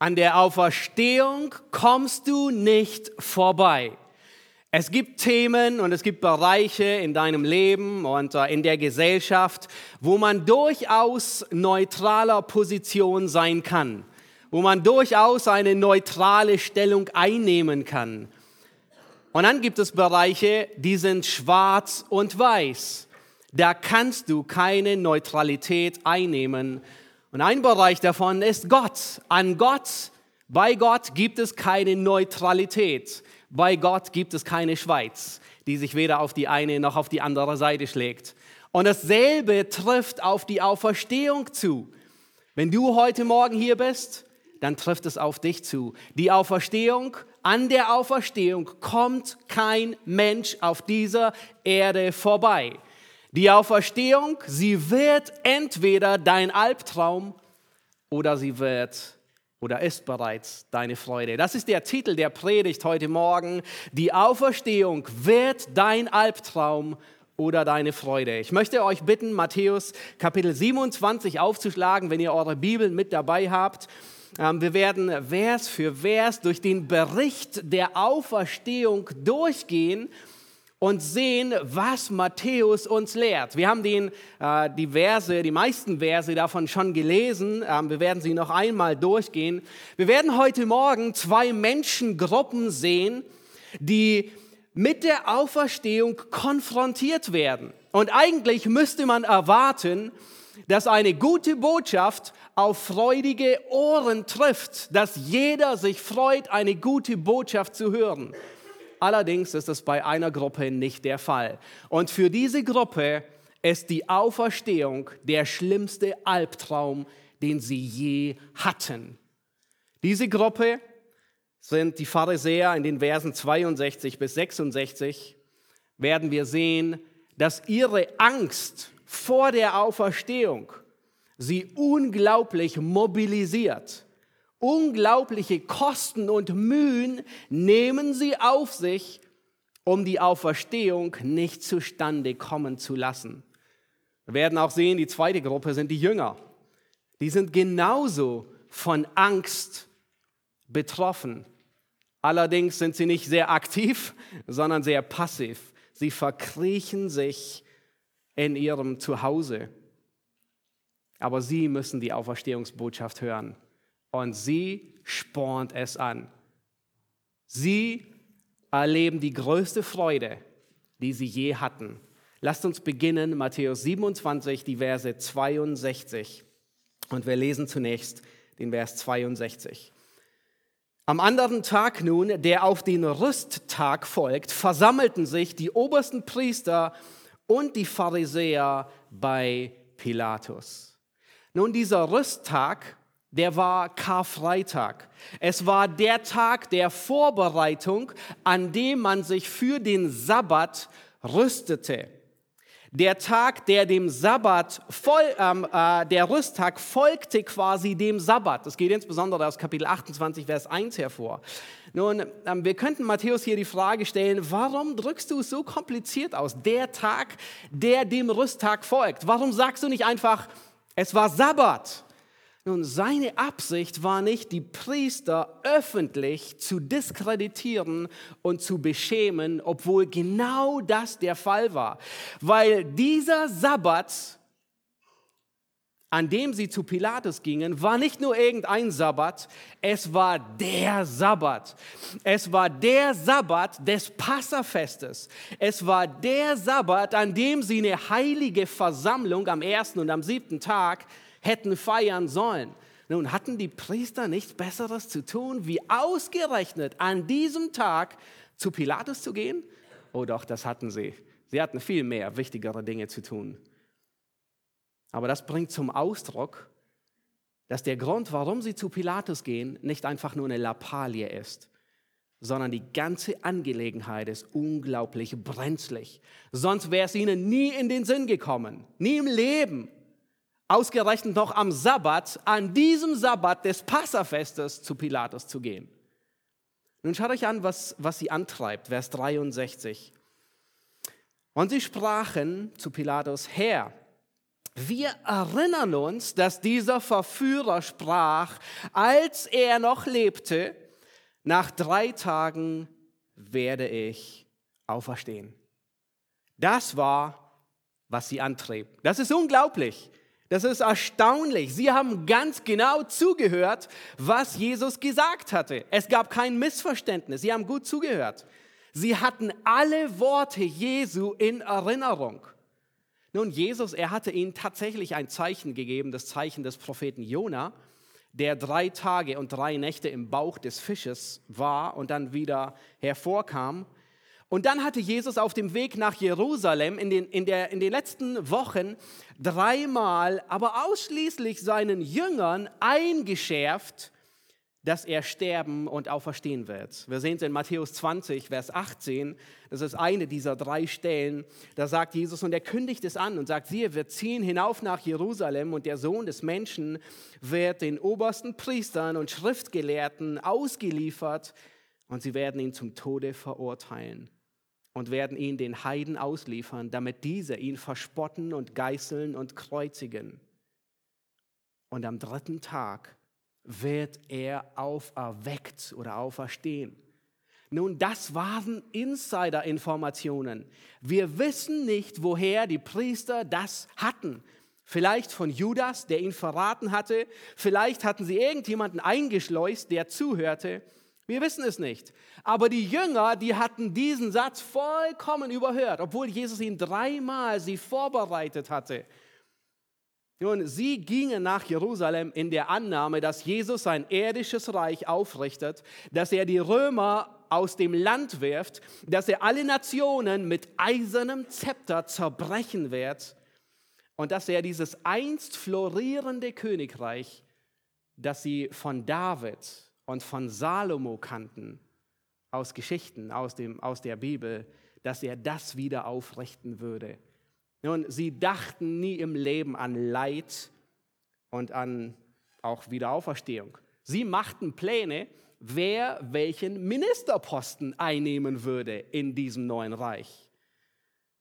An der Auferstehung kommst du nicht vorbei. Es gibt Themen und es gibt Bereiche in deinem Leben und äh, in der Gesellschaft, wo man durchaus neutraler Position sein kann, wo man durchaus eine neutrale Stellung einnehmen kann. Und dann gibt es Bereiche, die sind schwarz und weiß. Da kannst du keine Neutralität einnehmen, und ein Bereich davon ist Gott. An Gott, bei Gott gibt es keine Neutralität. Bei Gott gibt es keine Schweiz, die sich weder auf die eine noch auf die andere Seite schlägt. Und dasselbe trifft auf die Auferstehung zu. Wenn du heute Morgen hier bist, dann trifft es auf dich zu. Die Auferstehung, an der Auferstehung kommt kein Mensch auf dieser Erde vorbei. Die Auferstehung, sie wird entweder dein Albtraum oder sie wird oder ist bereits deine Freude. Das ist der Titel der Predigt heute Morgen. Die Auferstehung wird dein Albtraum oder deine Freude. Ich möchte euch bitten, Matthäus Kapitel 27 aufzuschlagen, wenn ihr eure Bibeln mit dabei habt. Ähm, wir werden Vers für Vers durch den Bericht der Auferstehung durchgehen und sehen, was Matthäus uns lehrt. Wir haben den, äh, die Verse, die meisten Verse davon schon gelesen. Ähm, wir werden sie noch einmal durchgehen. Wir werden heute Morgen zwei Menschengruppen sehen, die mit der Auferstehung konfrontiert werden. Und eigentlich müsste man erwarten, dass eine gute Botschaft auf freudige Ohren trifft, dass jeder sich freut, eine gute Botschaft zu hören. Allerdings ist es bei einer Gruppe nicht der Fall. Und für diese Gruppe ist die Auferstehung der schlimmste Albtraum, den sie je hatten. Diese Gruppe sind die Pharisäer in den Versen 62 bis 66. Werden wir sehen, dass ihre Angst vor der Auferstehung sie unglaublich mobilisiert Unglaubliche Kosten und Mühen nehmen sie auf sich, um die Auferstehung nicht zustande kommen zu lassen. Wir werden auch sehen, die zweite Gruppe sind die Jünger. Die sind genauso von Angst betroffen. Allerdings sind sie nicht sehr aktiv, sondern sehr passiv. Sie verkriechen sich in ihrem Zuhause. Aber sie müssen die Auferstehungsbotschaft hören und sie spornt es an. Sie erleben die größte Freude, die sie je hatten. Lasst uns beginnen, Matthäus 27, die Verse 62. Und wir lesen zunächst den Vers 62. Am anderen Tag nun, der auf den Rüsttag folgt, versammelten sich die obersten Priester und die Pharisäer bei Pilatus. Nun, dieser Rüsttag der war Karfreitag. Es war der Tag der Vorbereitung, an dem man sich für den Sabbat rüstete. Der Tag, der dem Sabbat, voll, ähm, äh, der Rüsttag folgte quasi dem Sabbat. Das geht insbesondere aus Kapitel 28, Vers 1 hervor. Nun, ähm, wir könnten Matthäus hier die Frage stellen, warum drückst du es so kompliziert aus? Der Tag, der dem Rüsttag folgt. Warum sagst du nicht einfach, es war Sabbat? Nun, seine Absicht war nicht, die Priester öffentlich zu diskreditieren und zu beschämen, obwohl genau das der Fall war. Weil dieser Sabbat, an dem sie zu Pilatus gingen, war nicht nur irgendein Sabbat, es war der Sabbat. Es war der Sabbat des Passafestes. Es war der Sabbat, an dem sie eine heilige Versammlung am ersten und am siebten Tag hätten feiern sollen. Nun hatten die Priester nichts Besseres zu tun, wie ausgerechnet an diesem Tag zu Pilatus zu gehen? Oh doch, das hatten sie. Sie hatten viel mehr wichtigere Dinge zu tun. Aber das bringt zum Ausdruck, dass der Grund, warum sie zu Pilatus gehen, nicht einfach nur eine Lappalie ist, sondern die ganze Angelegenheit ist unglaublich brenzlig. Sonst wäre es ihnen nie in den Sinn gekommen, nie im Leben, ausgerechnet noch am Sabbat, an diesem Sabbat des Passafestes zu Pilatus zu gehen. Nun schaut euch an, was, was sie antreibt, Vers 63. Und sie sprachen zu Pilatus, Herr, Wir erinnern uns, dass dieser Verführer sprach, als er noch lebte, nach drei Tagen werde ich auferstehen. Das war, was sie antrieb. Das ist unglaublich. Das ist erstaunlich. Sie haben ganz genau zugehört, was Jesus gesagt hatte. Es gab kein Missverständnis. Sie haben gut zugehört. Sie hatten alle Worte Jesu in Erinnerung. Nun, Jesus, er hatte ihnen tatsächlich ein Zeichen gegeben, das Zeichen des Propheten Jona, der drei Tage und drei Nächte im Bauch des Fisches war und dann wieder hervorkam. Und dann hatte Jesus auf dem Weg nach Jerusalem in den, in, der, in den letzten Wochen dreimal, aber ausschließlich seinen Jüngern eingeschärft, dass er sterben und auferstehen wird. Wir sehen es in Matthäus 20, Vers 18. Das ist eine dieser drei Stellen. Da sagt Jesus, und er kündigt es an und sagt, siehe, wir ziehen hinauf nach Jerusalem und der Sohn des Menschen wird den obersten Priestern und Schriftgelehrten ausgeliefert und sie werden ihn zum Tode verurteilen und werden ihn den Heiden ausliefern, damit diese ihn verspotten und geißeln und kreuzigen. Und am dritten Tag wird er auferweckt oder auferstehen. Nun, das waren Insider-Informationen. Wir wissen nicht, woher die Priester das hatten. Vielleicht von Judas, der ihn verraten hatte. Vielleicht hatten sie irgendjemanden eingeschleust, der zuhörte. Wir wissen es nicht. Aber die Jünger, die hatten diesen Satz vollkommen überhört, obwohl Jesus ihn dreimal sie vorbereitet hatte. Nun, sie gingen nach Jerusalem in der Annahme, dass Jesus sein irdisches Reich aufrichtet, dass er die Römer aus dem Land wirft, dass er alle Nationen mit eisernem Zepter zerbrechen wird und dass er dieses einst florierende Königreich, das sie von David und von Salomo kannten, aus Geschichten, aus, dem, aus der Bibel, dass er das wieder aufrichten würde. Nun, sie dachten nie im Leben an Leid und an auch Wiederauferstehung. Sie machten Pläne, wer welchen Ministerposten einnehmen würde in diesem neuen Reich.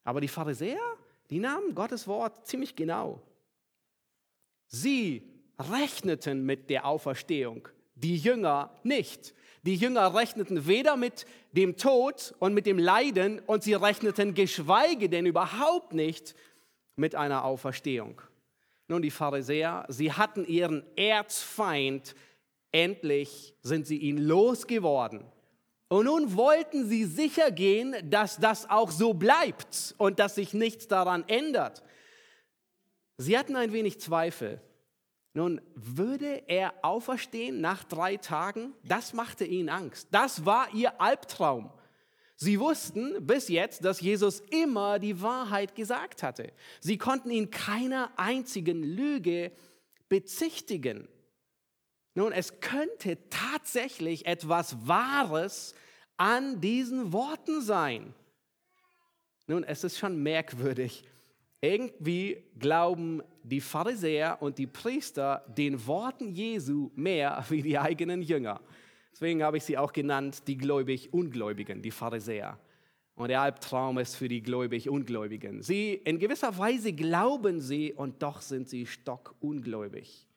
Aber die Pharisäer, die nahmen Gottes Wort ziemlich genau. Sie rechneten mit der Auferstehung die Jünger nicht. Die Jünger rechneten weder mit dem Tod und mit dem Leiden und sie rechneten geschweige denn überhaupt nicht mit einer Auferstehung. Nun, die Pharisäer, sie hatten ihren Erzfeind, endlich sind sie ihn losgeworden. Und nun wollten sie sicher gehen, dass das auch so bleibt und dass sich nichts daran ändert. Sie hatten ein wenig Zweifel. Nun, würde er auferstehen nach drei Tagen? Das machte ihnen Angst. Das war ihr Albtraum. Sie wussten bis jetzt, dass Jesus immer die Wahrheit gesagt hatte. Sie konnten ihn keiner einzigen Lüge bezichtigen. Nun, es könnte tatsächlich etwas Wahres an diesen Worten sein. Nun, es ist schon merkwürdig, irgendwie glauben die Pharisäer und die Priester den Worten Jesu mehr wie die eigenen Jünger. Deswegen habe ich sie auch genannt, die gläubig-ungläubigen, die Pharisäer. Und der Albtraum ist für die gläubig-ungläubigen. Sie, in gewisser Weise glauben sie und doch sind sie stockungläubig.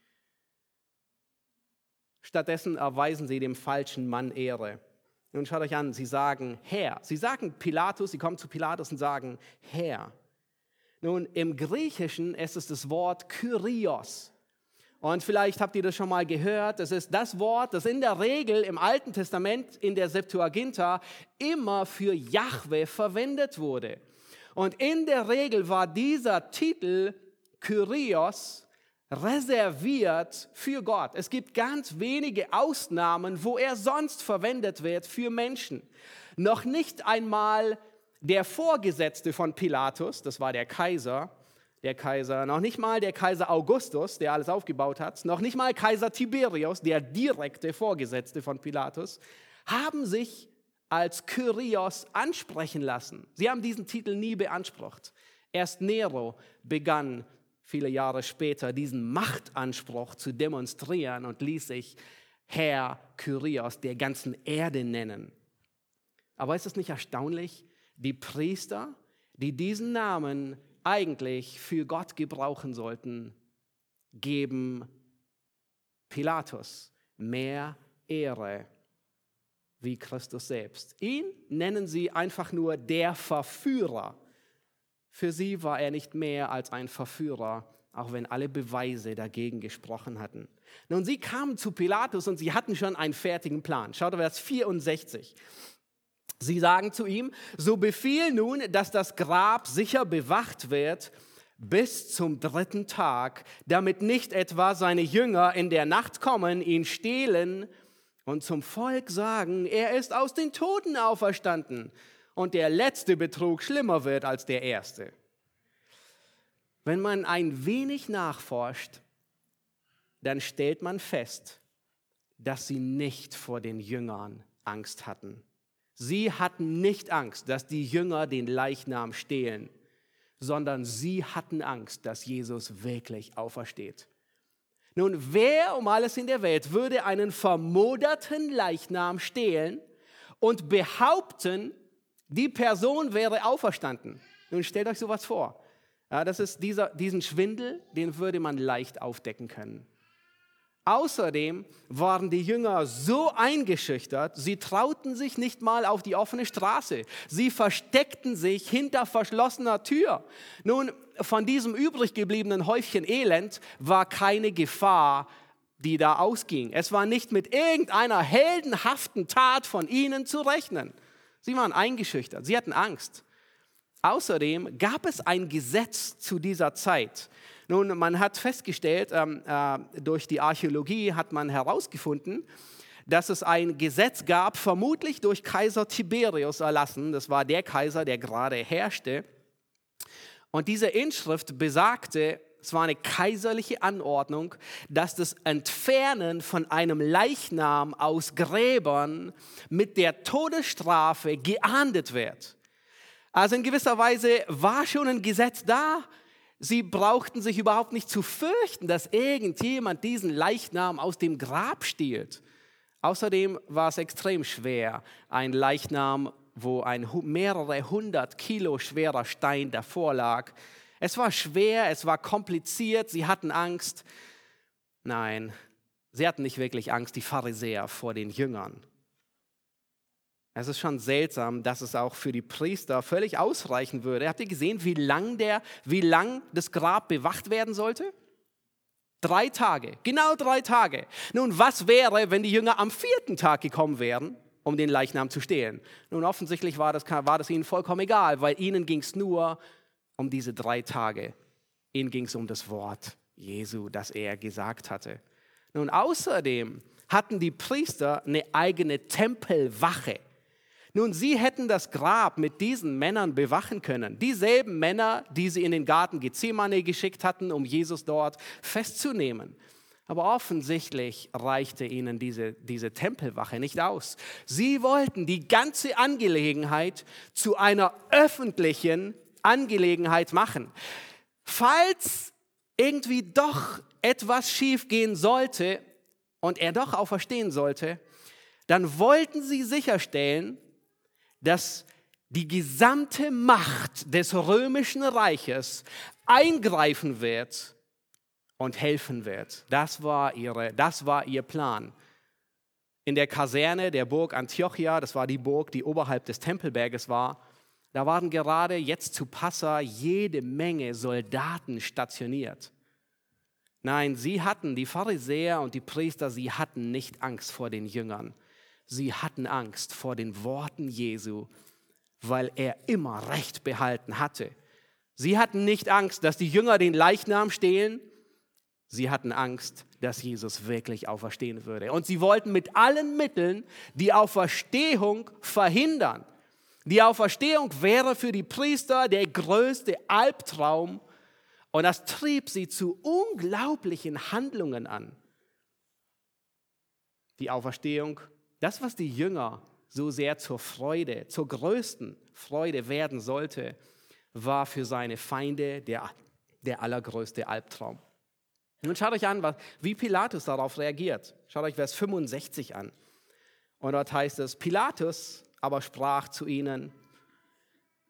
Stattdessen erweisen sie dem falschen Mann Ehre. Nun schaut euch an, sie sagen Herr. Sie sagen Pilatus, sie kommen zu Pilatus und sagen Herr. Nun, im Griechischen ist es das Wort Kyrios. Und vielleicht habt ihr das schon mal gehört. Das ist das Wort, das in der Regel im Alten Testament in der Septuaginta immer für Jahwe verwendet wurde. Und in der Regel war dieser Titel Kyrios reserviert für Gott. Es gibt ganz wenige Ausnahmen, wo er sonst verwendet wird für Menschen. Noch nicht einmal der Vorgesetzte von Pilatus, das war der Kaiser, der Kaiser, noch nicht mal der Kaiser Augustus, der alles aufgebaut hat, noch nicht mal Kaiser Tiberius, der direkte Vorgesetzte von Pilatus, haben sich als Kyrios ansprechen lassen. Sie haben diesen Titel nie beansprucht. Erst Nero begann viele Jahre später diesen Machtanspruch zu demonstrieren und ließ sich Herr Kyrios der ganzen Erde nennen. Aber ist es nicht erstaunlich, die Priester, die diesen Namen eigentlich für Gott gebrauchen sollten, geben Pilatus mehr Ehre wie Christus selbst. Ihn nennen sie einfach nur der Verführer. Für sie war er nicht mehr als ein Verführer, auch wenn alle Beweise dagegen gesprochen hatten. Nun, sie kamen zu Pilatus und sie hatten schon einen fertigen Plan. Schaut auf Vers 64. Sie sagen zu ihm, so befiehl nun, dass das Grab sicher bewacht wird bis zum dritten Tag, damit nicht etwa seine Jünger in der Nacht kommen, ihn stehlen und zum Volk sagen, er ist aus den Toten auferstanden und der letzte Betrug schlimmer wird als der erste. Wenn man ein wenig nachforscht, dann stellt man fest, dass sie nicht vor den Jüngern Angst hatten. Sie hatten nicht Angst, dass die Jünger den Leichnam stehlen, sondern sie hatten Angst, dass Jesus wirklich aufersteht. Nun, wer um alles in der Welt würde einen vermoderten Leichnam stehlen und behaupten, die Person wäre auferstanden? Nun stellt euch sowas vor. Ja, das ist dieser, diesen Schwindel, den würde man leicht aufdecken können. Außerdem waren die Jünger so eingeschüchtert, sie trauten sich nicht mal auf die offene Straße. Sie versteckten sich hinter verschlossener Tür. Nun, von diesem übrig gebliebenen Häufchen Elend war keine Gefahr, die da ausging. Es war nicht mit irgendeiner heldenhaften Tat von ihnen zu rechnen. Sie waren eingeschüchtert, sie hatten Angst. Außerdem gab es ein Gesetz zu dieser Zeit. Nun, man hat festgestellt, ähm, äh, durch die Archäologie hat man herausgefunden, dass es ein Gesetz gab, vermutlich durch Kaiser Tiberius erlassen. Das war der Kaiser, der gerade herrschte. Und diese Inschrift besagte, es war eine kaiserliche Anordnung, dass das Entfernen von einem Leichnam aus Gräbern mit der Todesstrafe geahndet wird. Also in gewisser Weise war schon ein Gesetz da. Sie brauchten sich überhaupt nicht zu fürchten, dass irgendjemand diesen Leichnam aus dem Grab stiehlt. Außerdem war es extrem schwer, ein Leichnam, wo ein mehrere hundert Kilo schwerer Stein davor lag. Es war schwer, es war kompliziert, sie hatten Angst. Nein, sie hatten nicht wirklich Angst, die Pharisäer vor den Jüngern. Es ist schon seltsam, dass es auch für die Priester völlig ausreichen würde. Habt ihr gesehen, wie lang, der, wie lang das Grab bewacht werden sollte? Drei Tage, genau drei Tage. Nun, was wäre, wenn die Jünger am vierten Tag gekommen wären, um den Leichnam zu stehlen? Nun, offensichtlich war das, war das ihnen vollkommen egal, weil ihnen ging es nur um diese drei Tage. Ihnen ging es um das Wort Jesu, das er gesagt hatte. Nun, außerdem hatten die Priester eine eigene Tempelwache. Nun, sie hätten das Grab mit diesen Männern bewachen können. Dieselben Männer, die sie in den Garten Gethsemane geschickt hatten, um Jesus dort festzunehmen. Aber offensichtlich reichte ihnen diese, diese Tempelwache nicht aus. Sie wollten die ganze Angelegenheit zu einer öffentlichen Angelegenheit machen. Falls irgendwie doch etwas schiefgehen sollte und er doch auferstehen sollte, dann wollten sie sicherstellen, dass die gesamte Macht des römischen Reiches eingreifen wird und helfen wird. Das war, ihre, das war ihr Plan. In der Kaserne der Burg Antiochia, das war die Burg, die oberhalb des Tempelberges war, da waren gerade jetzt zu Passa jede Menge Soldaten stationiert. Nein, sie hatten, die Pharisäer und die Priester, sie hatten nicht Angst vor den Jüngern. Sie hatten Angst vor den Worten Jesu, weil er immer Recht behalten hatte. Sie hatten nicht Angst, dass die Jünger den Leichnam stehlen. Sie hatten Angst, dass Jesus wirklich auferstehen würde. Und sie wollten mit allen Mitteln die Auferstehung verhindern. Die Auferstehung wäre für die Priester der größte Albtraum und das trieb sie zu unglaublichen Handlungen an. Die Auferstehung das, was die Jünger so sehr zur Freude, zur größten Freude werden sollte, war für seine Feinde der, der allergrößte Albtraum. Nun schaut euch an, wie Pilatus darauf reagiert. Schaut euch Vers 65 an. Und dort heißt es, Pilatus aber sprach zu ihnen,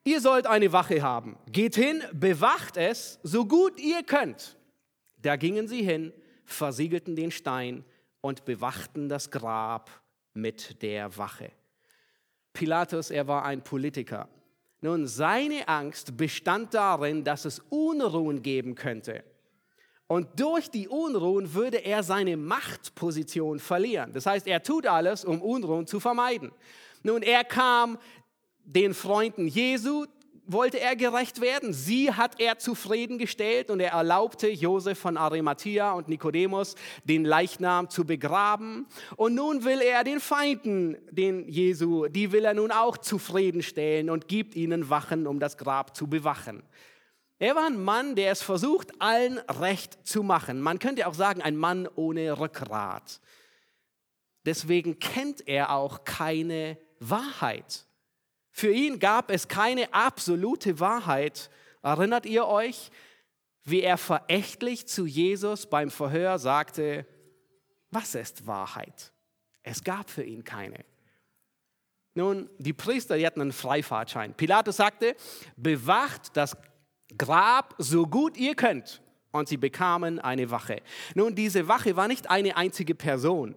ihr sollt eine Wache haben. Geht hin, bewacht es, so gut ihr könnt. Da gingen sie hin, versiegelten den Stein und bewachten das Grab mit der Wache. Pilatus, er war ein Politiker. Nun, seine Angst bestand darin, dass es Unruhen geben könnte. Und durch die Unruhen würde er seine Machtposition verlieren. Das heißt, er tut alles, um Unruhen zu vermeiden. Nun, er kam den Freunden Jesu, wollte er gerecht werden. Sie hat er zufriedengestellt und er erlaubte Josef von Arimathea und Nikodemus, den Leichnam zu begraben. Und nun will er den Feinden, den Jesu, die will er nun auch zufriedenstellen und gibt ihnen Wachen, um das Grab zu bewachen. Er war ein Mann, der es versucht, allen recht zu machen. Man könnte auch sagen, ein Mann ohne Rückgrat. Deswegen kennt er auch keine Wahrheit. Für ihn gab es keine absolute Wahrheit. Erinnert ihr euch, wie er verächtlich zu Jesus beim Verhör sagte, was ist Wahrheit? Es gab für ihn keine. Nun, die Priester, die hatten einen Freifahrtschein. Pilatus sagte, bewacht das Grab so gut ihr könnt. Und sie bekamen eine Wache. Nun, diese Wache war nicht eine einzige Person,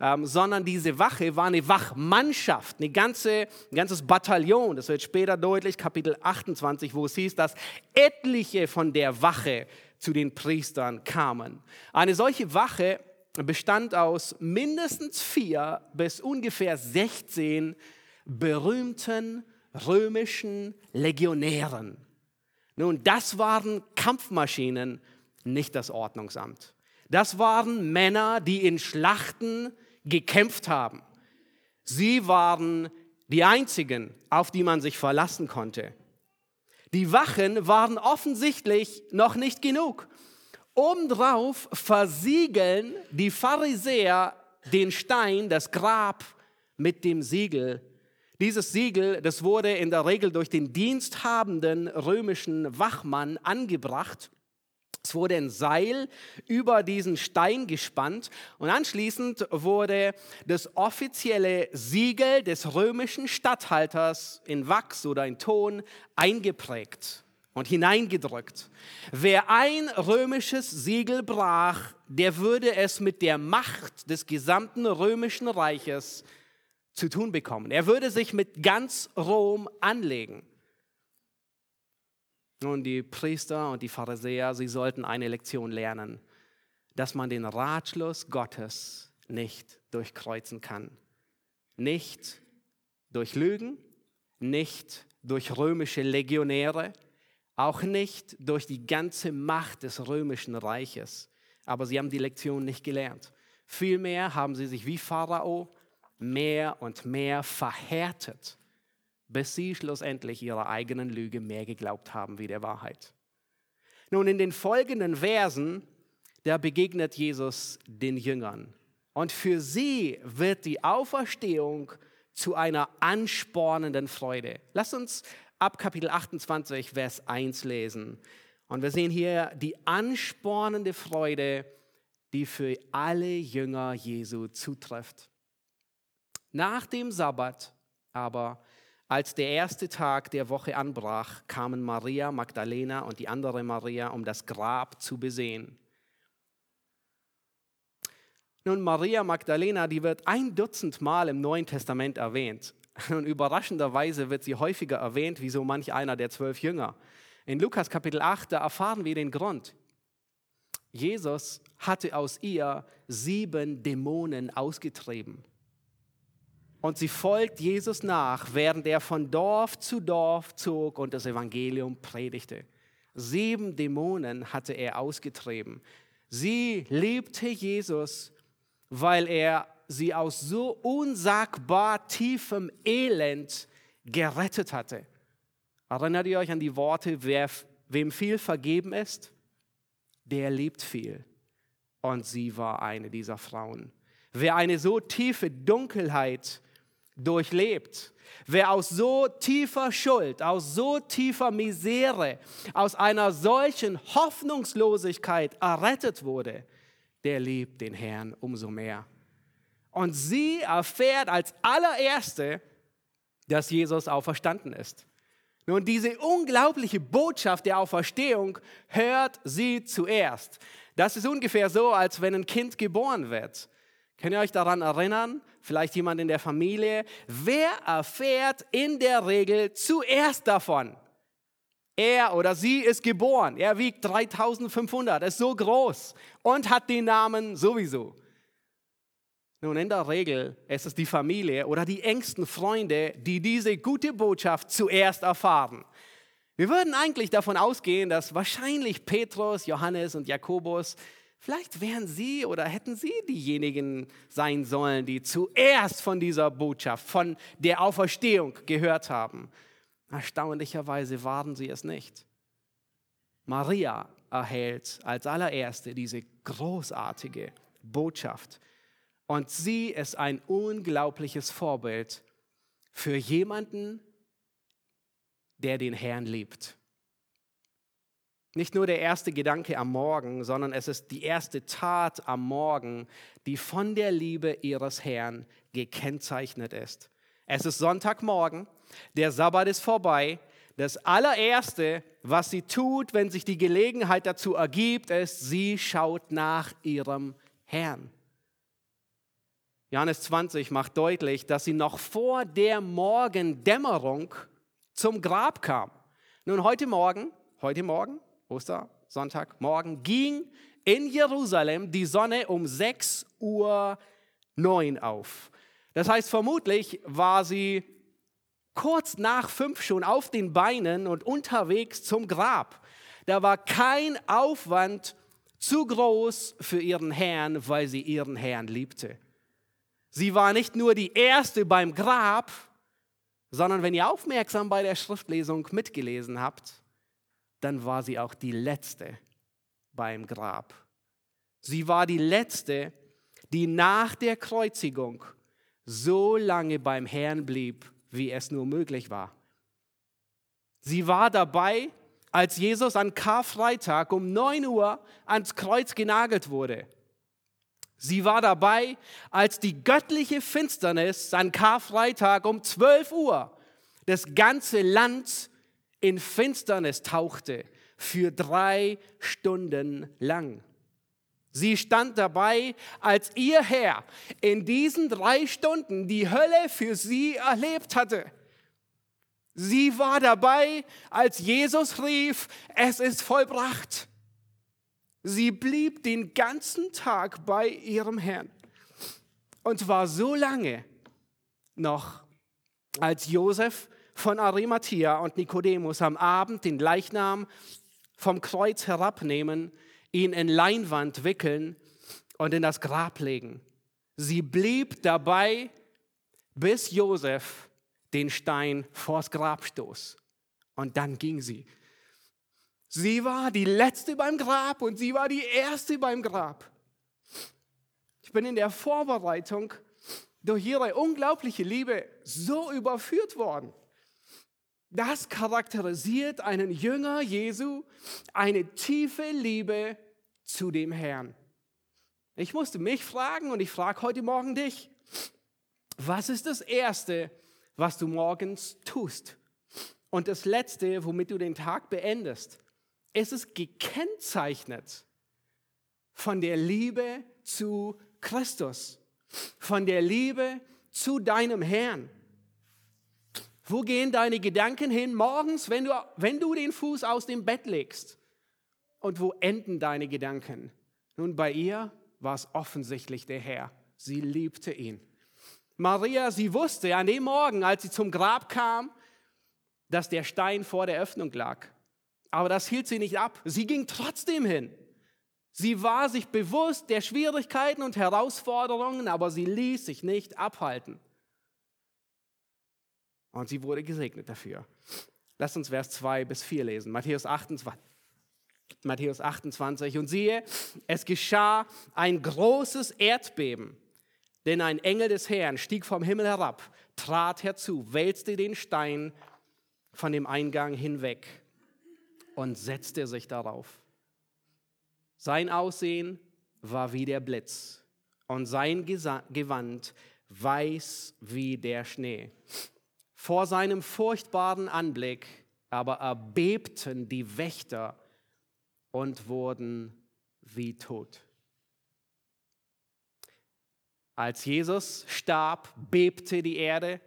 ähm, sondern diese Wache war eine Wachmannschaft, eine ganze, ein ganzes Bataillon. Das wird später deutlich, Kapitel 28, wo es hieß, dass etliche von der Wache zu den Priestern kamen. Eine solche Wache bestand aus mindestens vier bis ungefähr 16 berühmten römischen Legionären. Nun, das waren Kampfmaschinen, nicht das Ordnungsamt. Das waren Männer, die in Schlachten gekämpft haben. Sie waren die einzigen, auf die man sich verlassen konnte. Die Wachen waren offensichtlich noch nicht genug. Obendrauf versiegeln die Pharisäer den Stein, das Grab mit dem Siegel dieses Siegel, das wurde in der Regel durch den diensthabenden römischen Wachmann angebracht. Es wurde ein Seil über diesen Stein gespannt und anschließend wurde das offizielle Siegel des römischen Statthalters in Wachs oder in Ton eingeprägt und hineingedrückt. Wer ein römisches Siegel brach, der würde es mit der Macht des gesamten römischen Reiches zu tun bekommen. Er würde sich mit ganz Rom anlegen. Nun, die Priester und die Pharisäer, sie sollten eine Lektion lernen, dass man den Ratschluss Gottes nicht durchkreuzen kann. Nicht durch Lügen, nicht durch römische Legionäre, auch nicht durch die ganze Macht des römischen Reiches. Aber sie haben die Lektion nicht gelernt. Vielmehr haben sie sich wie Pharao mehr und mehr verhärtet, bis sie schlussendlich ihrer eigenen Lüge mehr geglaubt haben wie der Wahrheit. Nun, in den folgenden Versen, da begegnet Jesus den Jüngern. Und für sie wird die Auferstehung zu einer anspornenden Freude. Lass uns ab Kapitel 28, Vers 1 lesen. Und wir sehen hier die anspornende Freude, die für alle Jünger Jesu zutrifft. Nach dem Sabbat aber, als der erste Tag der Woche anbrach, kamen Maria Magdalena und die andere Maria, um das Grab zu besehen. Nun, Maria Magdalena, die wird ein Dutzend Mal im Neuen Testament erwähnt. Und überraschenderweise wird sie häufiger erwähnt wie so manch einer der zwölf Jünger. In Lukas Kapitel 8, da erfahren wir den Grund. Jesus hatte aus ihr sieben Dämonen ausgetrieben. Und sie folgt Jesus nach, während er von Dorf zu Dorf zog und das Evangelium predigte. Sieben Dämonen hatte er ausgetrieben. Sie liebte Jesus, weil er sie aus so unsagbar tiefem Elend gerettet hatte. Erinnert ihr euch an die Worte, wer, wem viel vergeben ist, der liebt viel. Und sie war eine dieser Frauen. Wer eine so tiefe Dunkelheit durchlebt. Wer aus so tiefer Schuld, aus so tiefer Misere, aus einer solchen Hoffnungslosigkeit errettet wurde, der liebt den Herrn umso mehr. Und sie erfährt als allererste, dass Jesus auferstanden ist. Nun, diese unglaubliche Botschaft der Auferstehung hört sie zuerst. Das ist ungefähr so, als wenn ein Kind geboren wird. Könnt ihr euch daran erinnern? Vielleicht jemand in der Familie. Wer erfährt in der Regel zuerst davon? Er oder sie ist geboren. Er wiegt 3500, ist so groß und hat den Namen sowieso. Nun, in der Regel ist es die Familie oder die engsten Freunde, die diese gute Botschaft zuerst erfahren. Wir würden eigentlich davon ausgehen, dass wahrscheinlich Petrus, Johannes und Jakobus Vielleicht wären Sie oder hätten Sie diejenigen sein sollen, die zuerst von dieser Botschaft, von der Auferstehung gehört haben. Erstaunlicherweise waren sie es nicht. Maria erhält als allererste diese großartige Botschaft. Und sie ist ein unglaubliches Vorbild für jemanden, der den Herrn liebt. Nicht nur der erste Gedanke am Morgen, sondern es ist die erste Tat am Morgen, die von der Liebe ihres Herrn gekennzeichnet ist. Es ist Sonntagmorgen, der Sabbat ist vorbei. Das allererste, was sie tut, wenn sich die Gelegenheit dazu ergibt, ist, sie schaut nach ihrem Herrn. Johannes 20 macht deutlich, dass sie noch vor der Morgendämmerung zum Grab kam. Nun, heute Morgen, heute Morgen Ostersonntag, morgen, ging in Jerusalem die Sonne um 6 Uhr 9 auf. Das heißt, vermutlich war sie kurz nach fünf schon auf den Beinen und unterwegs zum Grab. Da war kein Aufwand zu groß für ihren Herrn, weil sie ihren Herrn liebte. Sie war nicht nur die Erste beim Grab, sondern wenn ihr aufmerksam bei der Schriftlesung mitgelesen habt, dann war sie auch die letzte beim Grab. Sie war die letzte, die nach der Kreuzigung so lange beim Herrn blieb, wie es nur möglich war. Sie war dabei, als Jesus an Karfreitag um 9 Uhr ans Kreuz genagelt wurde. Sie war dabei, als die göttliche Finsternis an Karfreitag um 12 Uhr das ganze Land in Finsternis tauchte für drei Stunden lang. Sie stand dabei, als ihr Herr in diesen drei Stunden die Hölle für sie erlebt hatte. Sie war dabei, als Jesus rief, es ist vollbracht. Sie blieb den ganzen Tag bei ihrem Herrn und zwar so lange noch, als Josef von Arimathea und Nikodemus am Abend den Leichnam vom Kreuz herabnehmen, ihn in Leinwand wickeln und in das Grab legen. Sie blieb dabei, bis Josef den Stein vors Grab stoß. Und dann ging sie. Sie war die letzte beim Grab und sie war die erste beim Grab. Ich bin in der Vorbereitung durch ihre unglaubliche Liebe so überführt worden. Das charakterisiert einen Jünger Jesu, eine tiefe Liebe zu dem Herrn. Ich musste mich fragen und ich frage heute Morgen dich, was ist das Erste, was du morgens tust? Und das Letzte, womit du den Tag beendest? Es ist gekennzeichnet von der Liebe zu Christus, von der Liebe zu deinem Herrn. Wo gehen deine Gedanken hin morgens, wenn du, wenn du den Fuß aus dem Bett legst? Und wo enden deine Gedanken? Nun, bei ihr war es offensichtlich der Herr. Sie liebte ihn. Maria, sie wusste an dem Morgen, als sie zum Grab kam, dass der Stein vor der Öffnung lag. Aber das hielt sie nicht ab. Sie ging trotzdem hin. Sie war sich bewusst der Schwierigkeiten und Herausforderungen, aber sie ließ sich nicht abhalten. Und sie wurde gesegnet dafür. Lass uns Vers 2 bis 4 lesen. Matthäus 28. Matthäus 28. Und siehe, es geschah ein großes Erdbeben, denn ein Engel des Herrn stieg vom Himmel herab, trat herzu, wälzte den Stein von dem Eingang hinweg und setzte sich darauf. Sein Aussehen war wie der Blitz und sein Gewand weiß wie der Schnee. Vor seinem furchtbaren Anblick aber erbebten die Wächter und wurden wie tot. Als Jesus starb, bebte die Erde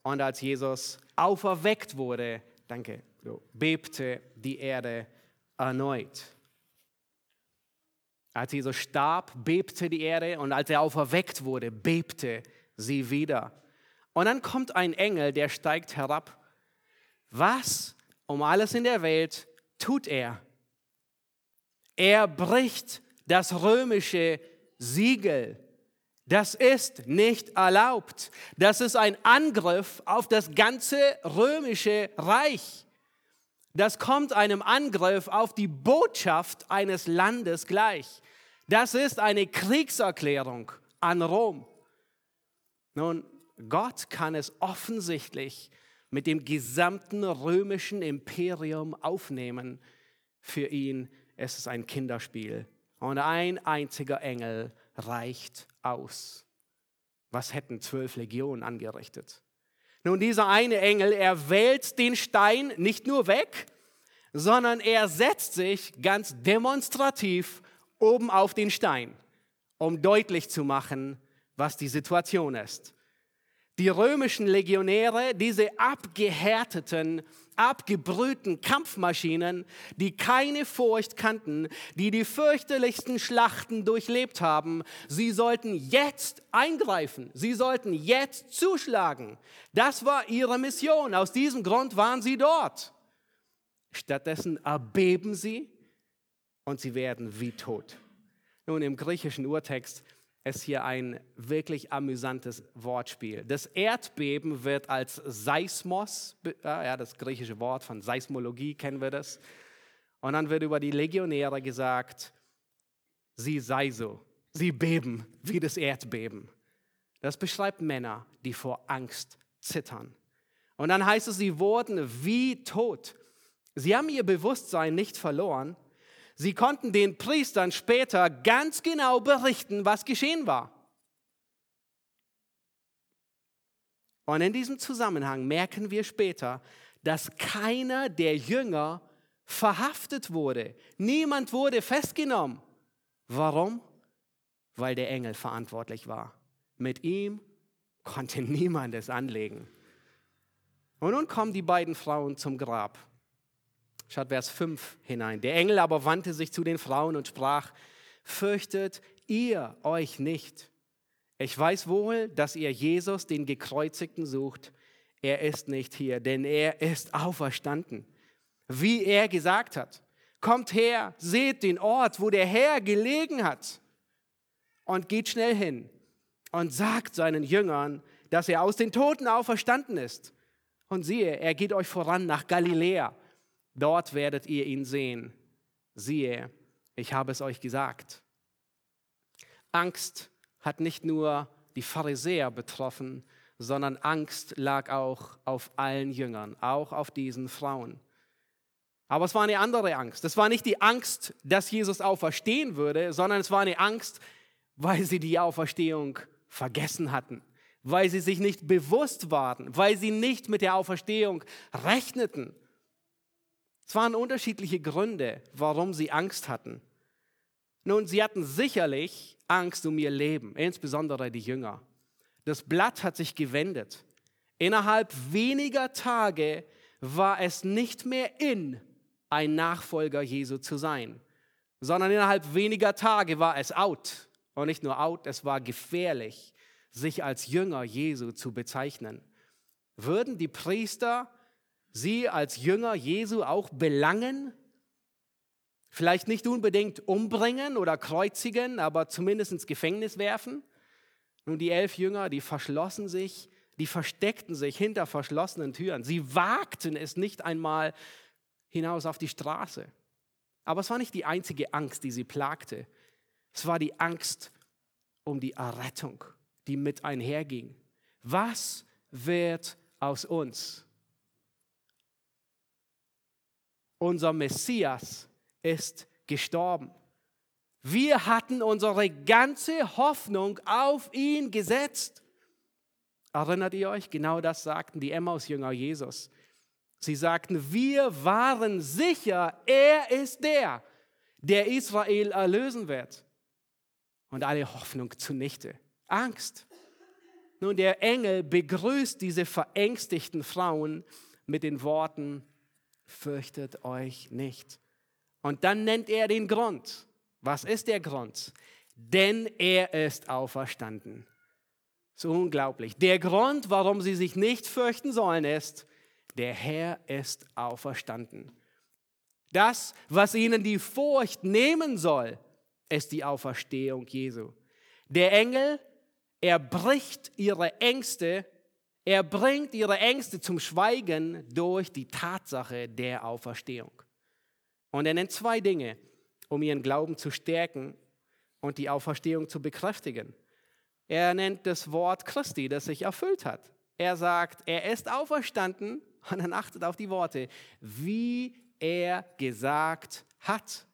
und als Jesus auferweckt wurde, danke, bebte die Erde erneut. Als Jesus starb, bebte die Erde und als er auferweckt wurde, bebte sie wieder. Und dann kommt ein Engel, der steigt herab. Was um alles in der Welt tut er? Er bricht das römische Siegel. Das ist nicht erlaubt. Das ist ein Angriff auf das ganze römische Reich. Das kommt einem Angriff auf die Botschaft eines Landes gleich. Das ist eine Kriegserklärung an Rom. Nun, Gott kann es offensichtlich mit dem gesamten römischen Imperium aufnehmen. Für ihn ist es ein Kinderspiel. Und ein einziger Engel reicht aus. Was hätten zwölf Legionen angerichtet? Nun, dieser eine Engel, er wälzt den Stein nicht nur weg, sondern er setzt sich ganz demonstrativ oben auf den Stein, um deutlich zu machen, was die Situation ist. Die römischen Legionäre, diese abgehärteten, abgebrühten Kampfmaschinen, die keine Furcht kannten, die die fürchterlichsten Schlachten durchlebt haben, sie sollten jetzt eingreifen, sie sollten jetzt zuschlagen. Das war ihre Mission, aus diesem Grund waren sie dort. Stattdessen erbeben sie und sie werden wie tot. Nun, im griechischen Urtext ist hier ein wirklich amüsantes Wortspiel. Das Erdbeben wird als Seismos, ja, das griechische Wort von Seismologie kennen wir das. Und dann wird über die Legionäre gesagt, sie sei so, sie beben wie das Erdbeben. Das beschreibt Männer, die vor Angst zittern. Und dann heißt es, sie wurden wie tot. Sie haben ihr Bewusstsein nicht verloren, Sie konnten den Priestern später ganz genau berichten, was geschehen war. Und in diesem Zusammenhang merken wir später, dass keiner der Jünger verhaftet wurde. Niemand wurde festgenommen. Warum? Weil der Engel verantwortlich war. Mit ihm konnte niemand es anlegen. Und nun kommen die beiden Frauen zum Grab. Schaut Vers 5 hinein. Der Engel aber wandte sich zu den Frauen und sprach, fürchtet ihr euch nicht. Ich weiß wohl, dass ihr Jesus, den Gekreuzigten, sucht. Er ist nicht hier, denn er ist auferstanden, wie er gesagt hat. Kommt her, seht den Ort, wo der Herr gelegen hat. Und geht schnell hin und sagt seinen Jüngern, dass er aus den Toten auferstanden ist. Und siehe, er geht euch voran nach Galiläa Dort werdet ihr ihn sehen. Siehe, ich habe es euch gesagt. Angst hat nicht nur die Pharisäer betroffen, sondern Angst lag auch auf allen Jüngern, auch auf diesen Frauen. Aber es war eine andere Angst. Es war nicht die Angst, dass Jesus auferstehen würde, sondern es war eine Angst, weil sie die Auferstehung vergessen hatten, weil sie sich nicht bewusst waren, weil sie nicht mit der Auferstehung rechneten. Es waren unterschiedliche Gründe, warum sie Angst hatten. Nun, sie hatten sicherlich Angst um ihr Leben, insbesondere die Jünger. Das Blatt hat sich gewendet. Innerhalb weniger Tage war es nicht mehr in, ein Nachfolger Jesu zu sein, sondern innerhalb weniger Tage war es out. Und nicht nur out, es war gefährlich, sich als Jünger Jesu zu bezeichnen. Würden die Priester sie als Jünger Jesu auch belangen? Vielleicht nicht unbedingt umbringen oder kreuzigen, aber zumindest ins Gefängnis werfen? Nun, die elf Jünger, die verschlossen sich, die versteckten sich hinter verschlossenen Türen. Sie wagten es nicht einmal hinaus auf die Straße. Aber es war nicht die einzige Angst, die sie plagte. Es war die Angst um die Errettung, die mit einherging. Was wird aus uns? Unser Messias ist gestorben. Wir hatten unsere ganze Hoffnung auf ihn gesetzt. Erinnert ihr euch? Genau das sagten die Emmaus-Jünger Jesus. Sie sagten, wir waren sicher, er ist der, der Israel erlösen wird. Und alle Hoffnung zunichte. Angst. Nun, der Engel begrüßt diese verängstigten Frauen mit den Worten, fürchtet euch nicht. Und dann nennt er den Grund. Was ist der Grund? Denn er ist auferstanden. So unglaublich. Der Grund, warum sie sich nicht fürchten sollen, ist, der Herr ist auferstanden. Das, was ihnen die Furcht nehmen soll, ist die Auferstehung Jesu. Der Engel, er bricht ihre Ängste, er bringt ihre Ängste zum Schweigen durch die Tatsache der Auferstehung. Und er nennt zwei Dinge, um ihren Glauben zu stärken und die Auferstehung zu bekräftigen. Er nennt das Wort Christi, das sich erfüllt hat. Er sagt, er ist auferstanden und dann achtet auf die Worte, wie er gesagt hat.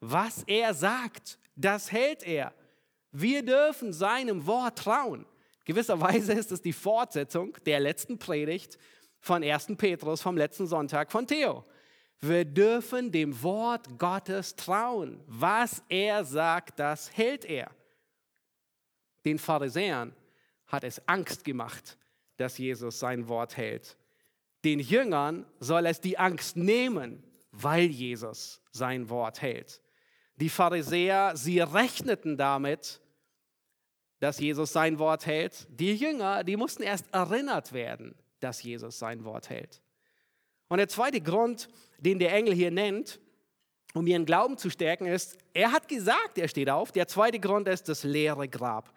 Was er sagt, das hält er. Wir dürfen seinem Wort trauen. Gewisserweise ist es die Fortsetzung der letzten Predigt von 1. Petrus vom letzten Sonntag von Theo. Wir dürfen dem Wort Gottes trauen. Was er sagt, das hält er. Den Pharisäern hat es Angst gemacht, dass Jesus sein Wort hält. Den Jüngern soll es die Angst nehmen, weil Jesus sein Wort hält. Die Pharisäer, sie rechneten damit, dass Jesus sein Wort hält. Die Jünger, die mussten erst erinnert werden, dass Jesus sein Wort hält. Und der zweite Grund, den der Engel hier nennt, um ihren Glauben zu stärken, ist, er hat gesagt, er steht auf. Der zweite Grund ist das leere Grab.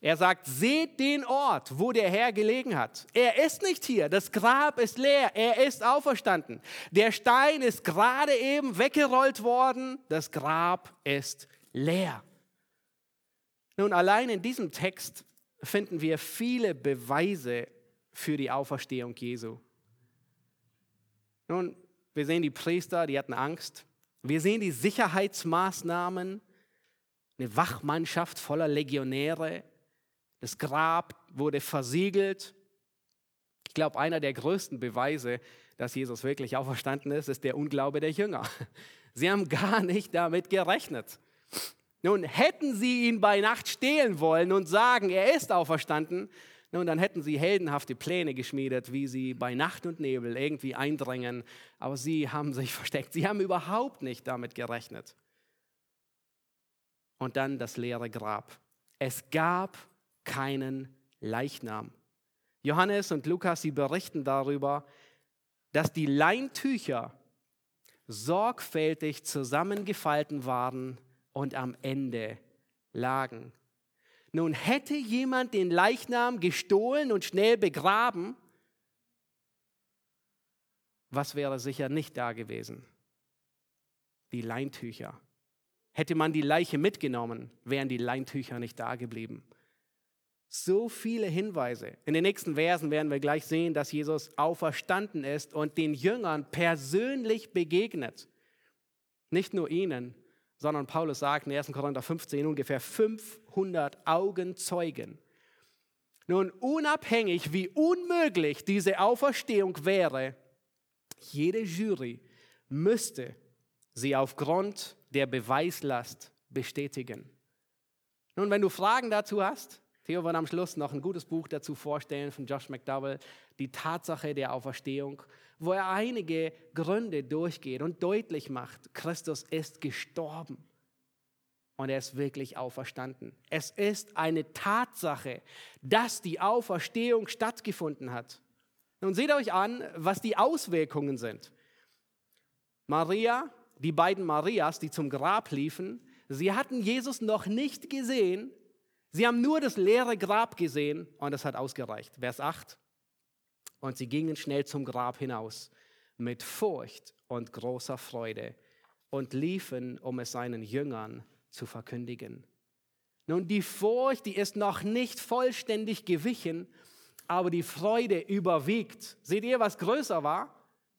Er sagt, seht den Ort, wo der Herr gelegen hat. Er ist nicht hier. Das Grab ist leer. Er ist auferstanden. Der Stein ist gerade eben weggerollt worden. Das Grab ist leer. Nun, allein in diesem Text finden wir viele Beweise für die Auferstehung Jesu. Nun, wir sehen die Priester, die hatten Angst. Wir sehen die Sicherheitsmaßnahmen, eine Wachmannschaft voller Legionäre. Das Grab wurde versiegelt. Ich glaube, einer der größten Beweise, dass Jesus wirklich auferstanden ist, ist der Unglaube der Jünger. Sie haben gar nicht damit gerechnet. Nun, hätten sie ihn bei Nacht stehlen wollen und sagen, er ist auferstanden, nun, dann hätten sie heldenhafte Pläne geschmiedet, wie sie bei Nacht und Nebel irgendwie eindrängen. Aber sie haben sich versteckt. Sie haben überhaupt nicht damit gerechnet. Und dann das leere Grab. Es gab keinen Leichnam. Johannes und Lukas, sie berichten darüber, dass die Leintücher sorgfältig zusammengefalten waren und am Ende lagen. Nun hätte jemand den Leichnam gestohlen und schnell begraben, was wäre sicher nicht da gewesen? Die Leintücher. Hätte man die Leiche mitgenommen, wären die Leintücher nicht da geblieben. So viele Hinweise. In den nächsten Versen werden wir gleich sehen, dass Jesus auferstanden ist und den Jüngern persönlich begegnet. Nicht nur ihnen, sondern Paulus sagt in 1. Korinther 15 ungefähr 500 Augenzeugen. Nun, unabhängig wie unmöglich diese Auferstehung wäre, jede Jury müsste sie aufgrund der Beweislast bestätigen. Nun, wenn du Fragen dazu hast, Theo wird am Schluss noch ein gutes Buch dazu vorstellen von Josh McDowell, die Tatsache der Auferstehung, wo er einige Gründe durchgeht und deutlich macht, Christus ist gestorben und er ist wirklich auferstanden. Es ist eine Tatsache, dass die Auferstehung stattgefunden hat. Nun seht euch an, was die Auswirkungen sind. Maria, die beiden Marias, die zum Grab liefen, sie hatten Jesus noch nicht gesehen, Sie haben nur das leere Grab gesehen und das hat ausgereicht. Vers 8. Und sie gingen schnell zum Grab hinaus mit Furcht und großer Freude und liefen, um es seinen Jüngern zu verkündigen. Nun, die Furcht, die ist noch nicht vollständig gewichen, aber die Freude überwiegt. Seht ihr, was größer war?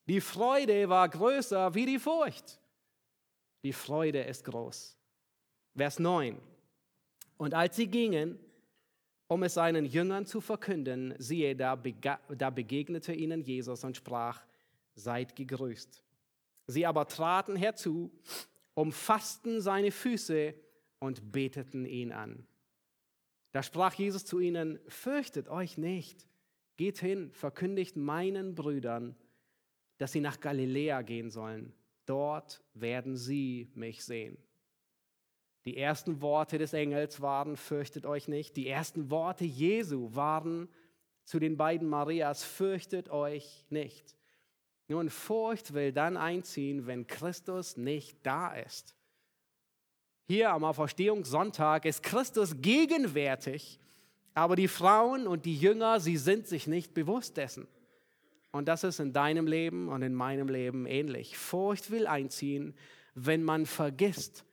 Die Freude war größer wie die Furcht. Die Freude ist groß. Vers 9. Und als sie gingen, um es seinen Jüngern zu verkünden, siehe, da, da begegnete ihnen Jesus und sprach, seid gegrüßt. Sie aber traten herzu, umfassten seine Füße und beteten ihn an. Da sprach Jesus zu ihnen, fürchtet euch nicht, geht hin, verkündigt meinen Brüdern, dass sie nach Galiläa gehen sollen. Dort werden sie mich sehen. Die ersten Worte des Engels waren, fürchtet euch nicht. Die ersten Worte Jesu waren zu den beiden Marias, fürchtet euch nicht. Nun, Furcht will dann einziehen, wenn Christus nicht da ist. Hier am Auferstehungssonntag ist Christus gegenwärtig, aber die Frauen und die Jünger, sie sind sich nicht bewusst dessen. Und das ist in deinem Leben und in meinem Leben ähnlich. Furcht will einziehen, wenn man vergisst,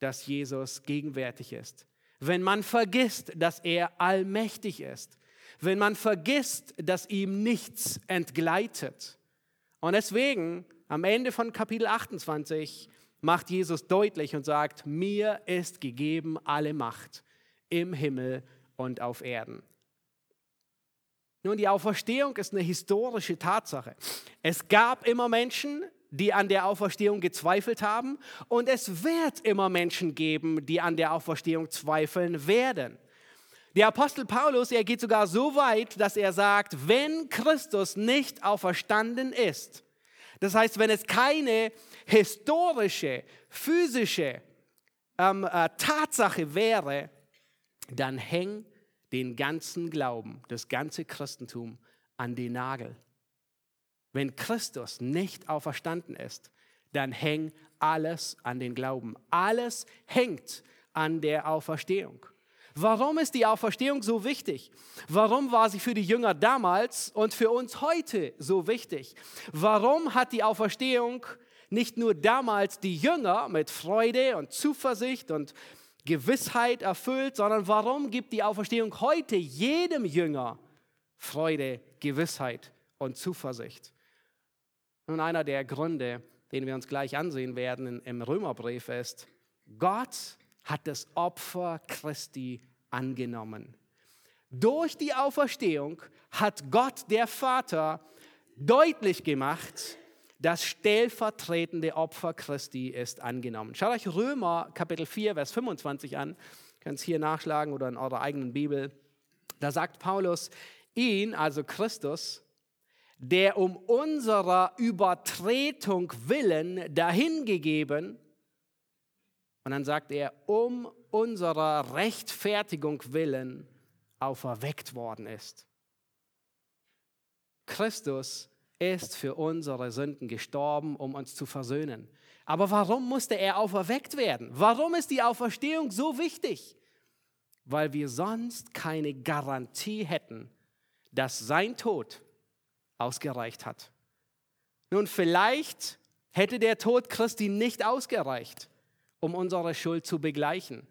dass Jesus gegenwärtig ist. Wenn man vergisst, dass er allmächtig ist. Wenn man vergisst, dass ihm nichts entgleitet. Und deswegen, am Ende von Kapitel 28, macht Jesus deutlich und sagt, mir ist gegeben alle Macht im Himmel und auf Erden. Nun, die Auferstehung ist eine historische Tatsache. Es gab immer Menschen, die an der Auferstehung gezweifelt haben und es wird immer Menschen geben, die an der Auferstehung zweifeln werden. Der Apostel Paulus, er geht sogar so weit, dass er sagt, wenn Christus nicht auferstanden ist, das heißt, wenn es keine historische, physische ähm, äh, Tatsache wäre, dann häng den ganzen Glauben, das ganze Christentum an den Nagel. Wenn Christus nicht auferstanden ist, dann hängt alles an den Glauben. Alles hängt an der Auferstehung. Warum ist die Auferstehung so wichtig? Warum war sie für die Jünger damals und für uns heute so wichtig? Warum hat die Auferstehung nicht nur damals die Jünger mit Freude und Zuversicht und Gewissheit erfüllt, sondern warum gibt die Auferstehung heute jedem Jünger Freude, Gewissheit und Zuversicht? Nun, einer der Gründe, den wir uns gleich ansehen werden im Römerbrief ist, Gott hat das Opfer Christi angenommen. Durch die Auferstehung hat Gott, der Vater, deutlich gemacht, das stellvertretende Opfer Christi ist angenommen. Schaut euch Römer Kapitel 4, Vers 25 an. Ihr könnt es hier nachschlagen oder in eurer eigenen Bibel. Da sagt Paulus, ihn, also Christus, der um unserer Übertretung willen dahingegeben und dann sagt er, um unserer Rechtfertigung willen auferweckt worden ist. Christus ist für unsere Sünden gestorben, um uns zu versöhnen. Aber warum musste er auferweckt werden? Warum ist die Auferstehung so wichtig? Weil wir sonst keine Garantie hätten, dass sein Tod ausgereicht hat. Nun, vielleicht hätte der Tod Christi nicht ausgereicht um unsere Schuld zu begleichen.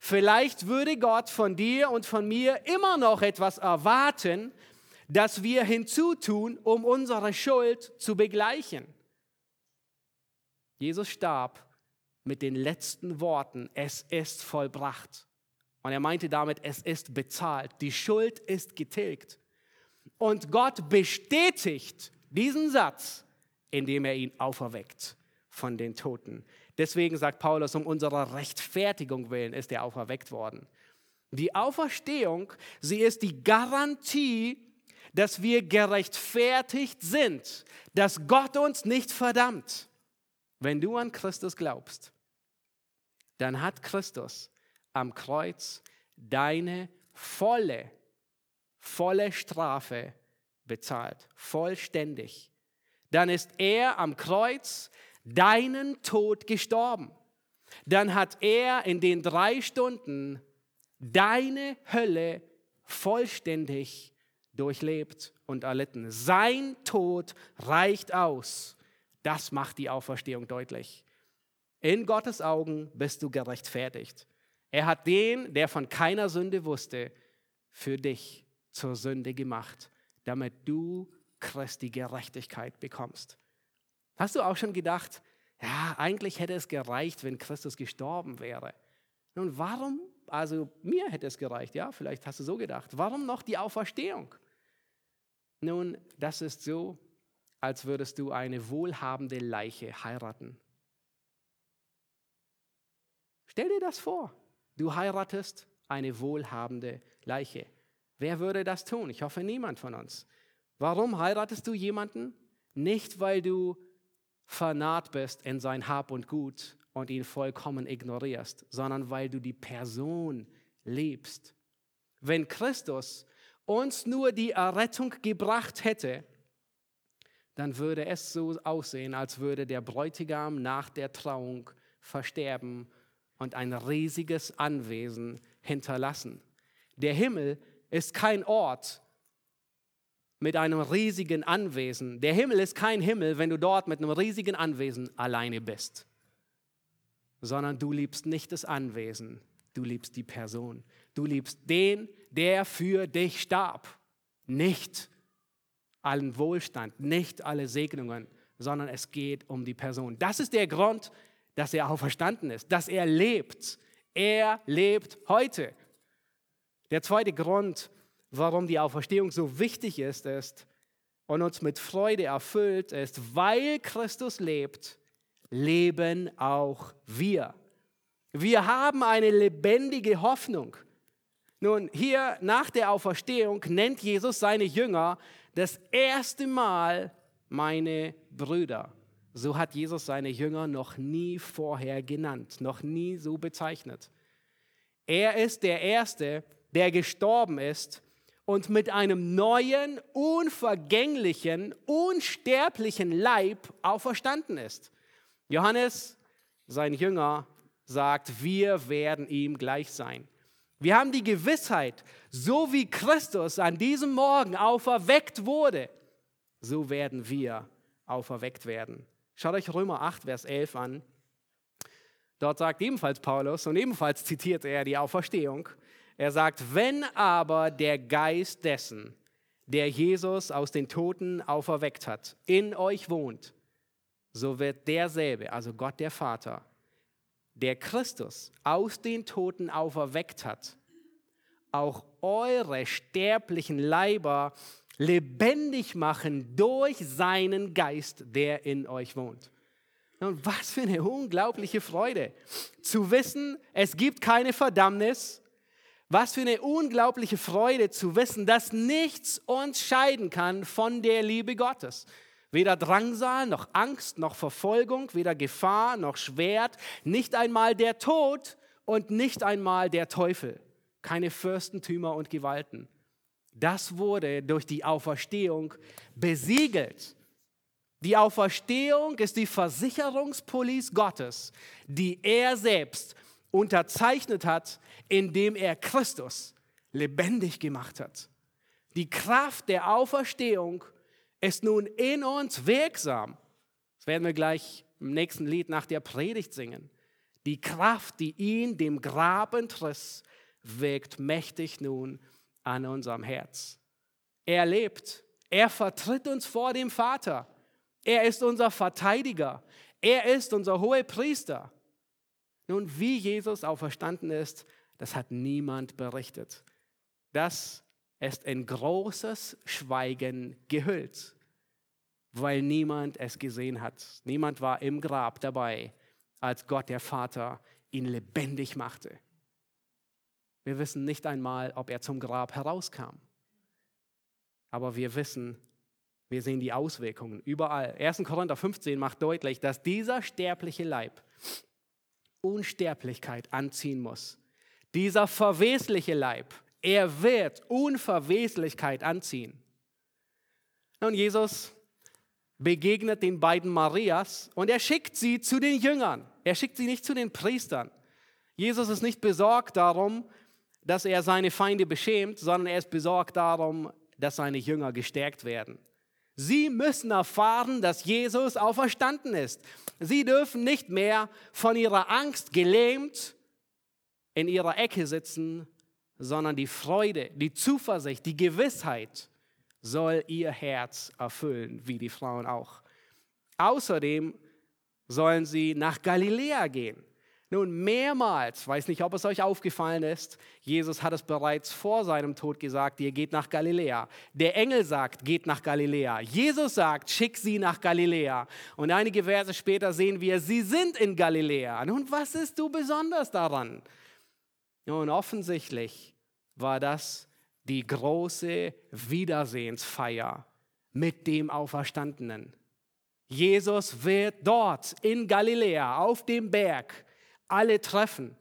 Vielleicht würde Gott von dir und von mir immer noch etwas erwarten, das wir hinzutun, um unsere Schuld zu begleichen. Jesus starb mit den letzten Worten, es ist vollbracht. Und er meinte damit, es ist bezahlt, die Schuld ist getilgt. Und Gott bestätigt diesen Satz, indem er ihn auferweckt von den Toten. Deswegen sagt Paulus, um unserer Rechtfertigung willen ist er auferweckt worden. Die Auferstehung, sie ist die Garantie, dass wir gerechtfertigt sind, dass Gott uns nicht verdammt. Wenn du an Christus glaubst, dann hat Christus am Kreuz deine volle, volle Strafe bezahlt, vollständig. Dann ist er am Kreuz deinen Tod gestorben. Dann hat er in den drei Stunden deine Hölle vollständig durchlebt und erlitten. Sein Tod reicht aus. Das macht die Auferstehung deutlich. In Gottes Augen bist du gerechtfertigt. Er hat den, der von keiner Sünde wusste, für dich zur Sünde gemacht, damit du Christi Gerechtigkeit bekommst. Hast du auch schon gedacht, ja, eigentlich hätte es gereicht, wenn Christus gestorben wäre? Nun, warum? Also mir hätte es gereicht, ja, vielleicht hast du so gedacht. Warum noch die Auferstehung? Nun, das ist so, als würdest du eine wohlhabende Leiche heiraten. Stell dir das vor. Du heiratest eine wohlhabende Leiche. Wer würde das tun? Ich hoffe niemand von uns. Warum heiratest du jemanden? Nicht, weil du vernarrt bist in sein Hab und Gut und ihn vollkommen ignorierst, sondern weil du die Person liebst. Wenn Christus uns nur die Errettung gebracht hätte, dann würde es so aussehen, als würde der Bräutigam nach der Trauung versterben und ein riesiges Anwesen hinterlassen. Der Himmel ist kein Ort mit einem riesigen Anwesen. Der Himmel ist kein Himmel, wenn du dort mit einem riesigen Anwesen alleine bist, sondern du liebst nicht das Anwesen, du liebst die Person. Du liebst den, der für dich starb, nicht allen Wohlstand, nicht alle Segnungen, sondern es geht um die Person. Das ist der Grund, dass er auferstanden ist, dass er lebt. Er lebt heute. Der zweite Grund, warum die Auferstehung so wichtig ist, ist und uns mit Freude erfüllt, ist, weil Christus lebt, leben auch wir. Wir haben eine lebendige Hoffnung. Nun, hier nach der Auferstehung nennt Jesus seine Jünger das erste Mal meine Brüder. So hat Jesus seine Jünger noch nie vorher genannt, noch nie so bezeichnet. Er ist der Erste, der gestorben ist und mit einem neuen, unvergänglichen, unsterblichen Leib auferstanden ist. Johannes, sein Jünger, sagt, wir werden ihm gleich sein. Wir haben die Gewissheit, so wie Christus an diesem Morgen auferweckt wurde, so werden wir auferweckt werden. Schaut euch Römer 8, Vers 11 an. Dort sagt ebenfalls Paulus und ebenfalls zitiert er die Auferstehung. Er sagt, wenn aber der Geist dessen, der Jesus aus den Toten auferweckt hat, in euch wohnt, so wird derselbe, also Gott der Vater, der Christus aus den Toten auferweckt hat, auch eure sterblichen Leiber lebendig machen durch seinen Geist, der in euch wohnt. Und was für eine unglaubliche Freude zu wissen, es gibt keine Verdammnis. Was für eine unglaubliche Freude zu wissen, dass nichts uns scheiden kann von der Liebe Gottes. Weder Drangsal, noch Angst, noch Verfolgung, weder Gefahr, noch Schwert, nicht einmal der Tod und nicht einmal der Teufel. Keine Fürstentümer und Gewalten. Das wurde durch die Auferstehung besiegelt. Die Auferstehung ist die Versicherungspolice Gottes, die er selbst unterzeichnet hat, indem er Christus lebendig gemacht hat. Die Kraft der Auferstehung ist nun in uns wirksam. Das werden wir gleich im nächsten Lied nach der Predigt singen. Die Kraft, die ihn dem Grab entriss, wirkt mächtig nun an unserem Herz. Er lebt. Er vertritt uns vor dem Vater. Er ist unser Verteidiger. Er ist unser hoher Priester. Nun, wie Jesus auferstanden ist, das hat niemand berichtet. Das ist in großes Schweigen gehüllt, weil niemand es gesehen hat. Niemand war im Grab dabei, als Gott der Vater ihn lebendig machte. Wir wissen nicht einmal, ob er zum Grab herauskam. Aber wir wissen, wir sehen die Auswirkungen überall. 1. Korinther 15 macht deutlich, dass dieser sterbliche Leib Unsterblichkeit anziehen muss. Dieser verwesliche Leib, er wird Unverweslichkeit anziehen. Und Jesus begegnet den beiden Marias und er schickt sie zu den Jüngern. Er schickt sie nicht zu den Priestern. Jesus ist nicht besorgt darum, dass er seine Feinde beschämt, sondern er ist besorgt darum, dass seine Jünger gestärkt werden. Sie müssen erfahren, dass Jesus auferstanden ist. Sie dürfen nicht mehr von ihrer Angst gelähmt in ihrer Ecke sitzen, sondern die Freude, die Zuversicht, die Gewissheit soll ihr Herz erfüllen, wie die Frauen auch. Außerdem sollen sie nach Galiläa gehen. Nun, mehrmals, weiß nicht, ob es euch aufgefallen ist, Jesus hat es bereits vor seinem Tod gesagt, ihr geht nach Galiläa. Der Engel sagt, geht nach Galiläa. Jesus sagt, schick sie nach Galiläa. Und einige Verse später sehen wir, sie sind in Galiläa. Nun, was ist du besonders daran? Nun, offensichtlich war das die große Wiedersehensfeier mit dem Auferstandenen. Jesus wird dort in Galiläa auf dem Berg alle treffen.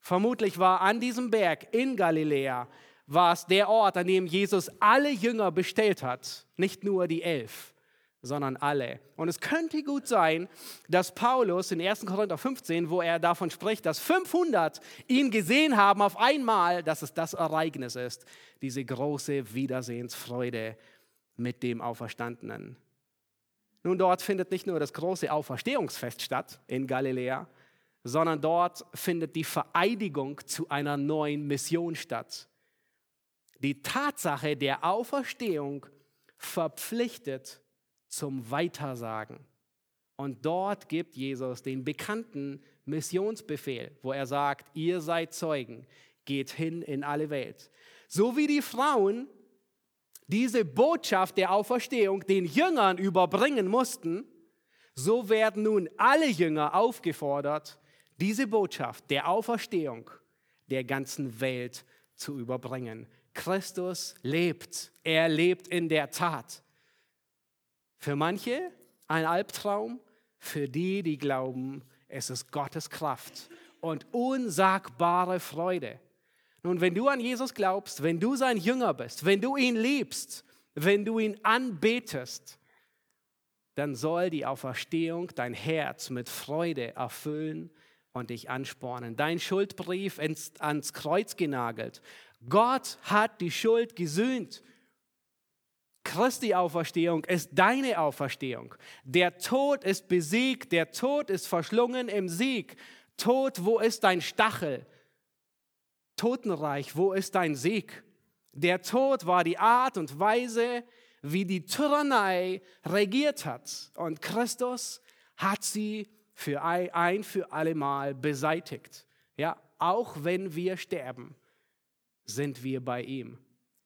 Vermutlich war an diesem Berg in Galiläa war es der Ort, an dem Jesus alle Jünger bestellt hat, nicht nur die elf, sondern alle. Und es könnte gut sein, dass Paulus in 1. Korinther 15, wo er davon spricht, dass 500 ihn gesehen haben auf einmal, dass es das Ereignis ist, diese große Wiedersehensfreude mit dem Auferstandenen. Nun, dort findet nicht nur das große Auferstehungsfest statt in Galiläa, sondern dort findet die Vereidigung zu einer neuen Mission statt. Die Tatsache der Auferstehung verpflichtet zum Weitersagen. Und dort gibt Jesus den bekannten Missionsbefehl, wo er sagt, ihr seid Zeugen, geht hin in alle Welt. So wie die Frauen diese Botschaft der Auferstehung den Jüngern überbringen mussten, so werden nun alle Jünger aufgefordert, diese Botschaft der Auferstehung der ganzen Welt zu überbringen. Christus lebt. Er lebt in der Tat. Für manche ein Albtraum, für die, die glauben, es ist Gottes Kraft und unsagbare Freude. Nun, wenn du an Jesus glaubst, wenn du sein Jünger bist, wenn du ihn liebst, wenn du ihn anbetest, dann soll die Auferstehung dein Herz mit Freude erfüllen und dich anspornen. Dein Schuldbrief ins, ans Kreuz genagelt. Gott hat die Schuld gesühnt. Christi Auferstehung ist deine Auferstehung. Der Tod ist besiegt, der Tod ist verschlungen im Sieg. Tod, wo ist dein Stachel? Totenreich, wo ist dein Sieg? Der Tod war die Art und Weise, wie die Tyrannei regiert hat. Und Christus hat sie für ein für allemal beseitigt. Ja, auch wenn wir sterben, sind wir bei ihm.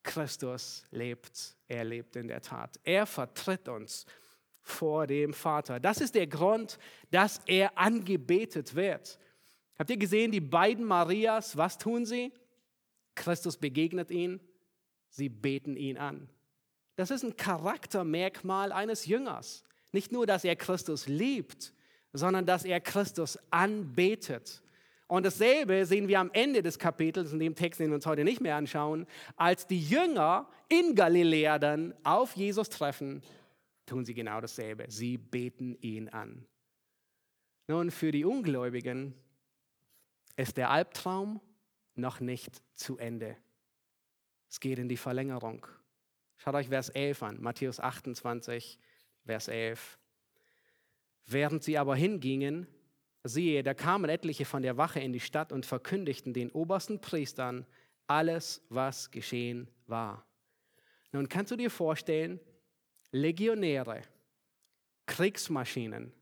Christus lebt, er lebt in der Tat. Er vertritt uns vor dem Vater. Das ist der Grund, dass er angebetet wird. Habt ihr gesehen, die beiden Marias, was tun sie? Christus begegnet ihnen, sie beten ihn an. Das ist ein Charaktermerkmal eines Jüngers. Nicht nur, dass er Christus liebt, sondern dass er Christus anbetet. Und dasselbe sehen wir am Ende des Kapitels, in dem Text, den wir uns heute nicht mehr anschauen, als die Jünger in Galiläa dann auf Jesus treffen, tun sie genau dasselbe. Sie beten ihn an. Nun, für die Ungläubigen ist der Albtraum noch nicht zu Ende. Es geht in die Verlängerung. Schaut euch Vers 11 an, Matthäus 28, Vers 11. Während sie aber hingingen, siehe, da kamen etliche von der Wache in die Stadt und verkündigten den obersten Priestern alles, was geschehen war. Nun kannst du dir vorstellen, Legionäre, Kriegsmaschinen,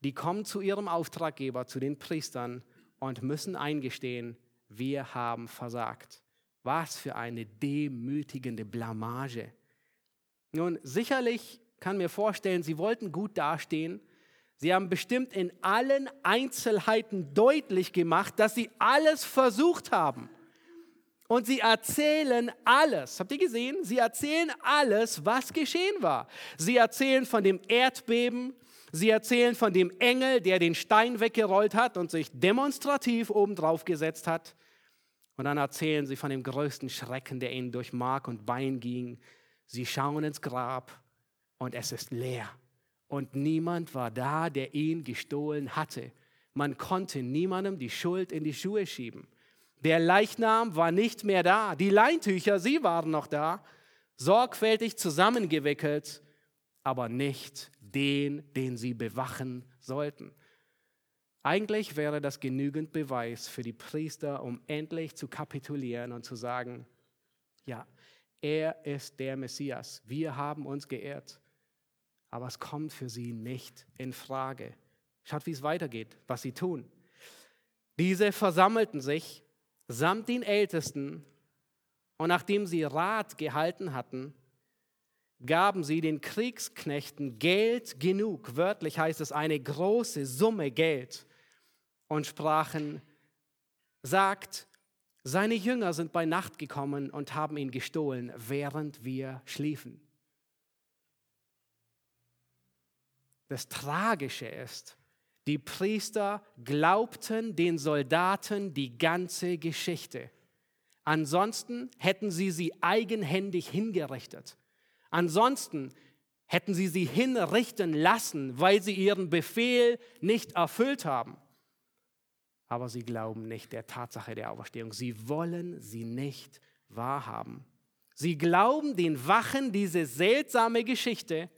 die kommen zu ihrem Auftraggeber, zu den Priestern und müssen eingestehen, wir haben versagt. Was für eine demütigende Blamage. Nun, sicherlich kann mir vorstellen, sie wollten gut dastehen. Sie haben bestimmt in allen Einzelheiten deutlich gemacht, dass sie alles versucht haben. Und sie erzählen alles. Habt ihr gesehen? Sie erzählen alles, was geschehen war. Sie erzählen von dem Erdbeben. Sie erzählen von dem Engel, der den Stein weggerollt hat und sich demonstrativ oben drauf gesetzt hat. Und dann erzählen sie von dem größten Schrecken, der ihnen durch Mark und Bein ging. Sie schauen ins Grab und es ist leer. Und niemand war da, der ihn gestohlen hatte. Man konnte niemandem die Schuld in die Schuhe schieben. Der Leichnam war nicht mehr da. Die Leintücher, sie waren noch da, sorgfältig zusammengewickelt, aber nicht den, den sie bewachen sollten. Eigentlich wäre das genügend Beweis für die Priester, um endlich zu kapitulieren und zu sagen, ja, er ist der Messias. Wir haben uns geehrt aber es kommt für sie nicht in Frage. Schaut, wie es weitergeht, was sie tun. Diese versammelten sich samt den Ältesten und nachdem sie Rat gehalten hatten, gaben sie den Kriegsknechten Geld genug, wörtlich heißt es eine große Summe Geld, und sprachen, sagt, seine Jünger sind bei Nacht gekommen und haben ihn gestohlen, während wir schliefen. Das Tragische ist, die Priester glaubten den Soldaten die ganze Geschichte. Ansonsten hätten sie sie eigenhändig hingerichtet. Ansonsten hätten sie sie hinrichten lassen, weil sie ihren Befehl nicht erfüllt haben. Aber sie glauben nicht der Tatsache der Auferstehung. Sie wollen sie nicht wahrhaben. Sie glauben den Wachen diese seltsame Geschichte,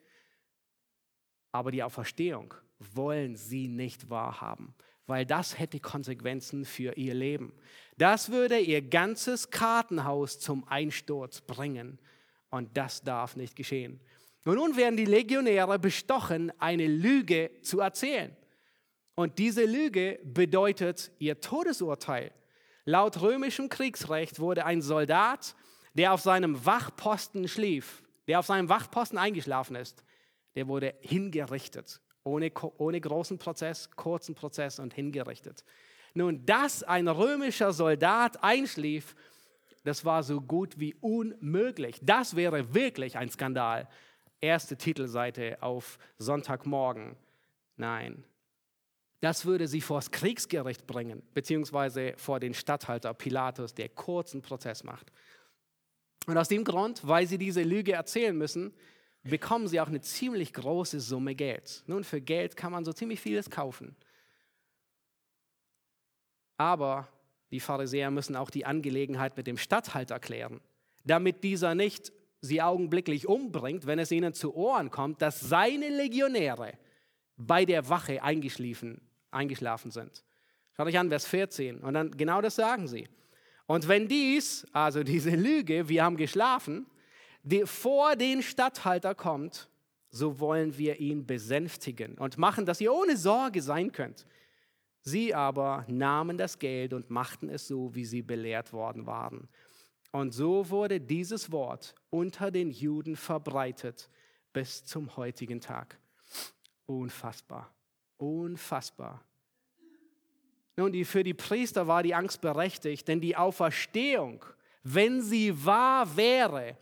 aber die Auferstehung wollen sie nicht wahrhaben, weil das hätte Konsequenzen für ihr Leben. Das würde ihr ganzes Kartenhaus zum Einsturz bringen. Und das darf nicht geschehen. Und nun werden die Legionäre bestochen, eine Lüge zu erzählen. Und diese Lüge bedeutet ihr Todesurteil. Laut römischem Kriegsrecht wurde ein Soldat, der auf seinem Wachposten schlief, der auf seinem Wachposten eingeschlafen ist, der wurde hingerichtet. Ohne, ohne großen Prozess, kurzen Prozess und hingerichtet. Nun, dass ein römischer Soldat einschlief, das war so gut wie unmöglich. Das wäre wirklich ein Skandal. Erste Titelseite auf Sonntagmorgen. Nein, das würde sie vor das Kriegsgericht bringen, beziehungsweise vor den Statthalter Pilatus, der kurzen Prozess macht. Und aus dem Grund, weil sie diese Lüge erzählen müssen, bekommen sie auch eine ziemlich große Summe Geld. Nun, für Geld kann man so ziemlich vieles kaufen. Aber die Pharisäer müssen auch die Angelegenheit mit dem Statthalter klären, damit dieser nicht sie augenblicklich umbringt, wenn es ihnen zu Ohren kommt, dass seine Legionäre bei der Wache eingeschlafen, sind. Schaut euch an, Vers 14. Und dann genau das sagen sie. Und wenn dies, also diese Lüge, wir haben geschlafen, vor den Statthalter kommt, so wollen wir ihn besänftigen und machen, dass ihr ohne Sorge sein könnt. Sie aber nahmen das Geld und machten es so, wie sie belehrt worden waren. Und so wurde dieses Wort unter den Juden verbreitet bis zum heutigen Tag. Unfassbar, unfassbar. Nun, die, für die Priester war die Angst berechtigt, denn die Auferstehung, wenn sie wahr wäre,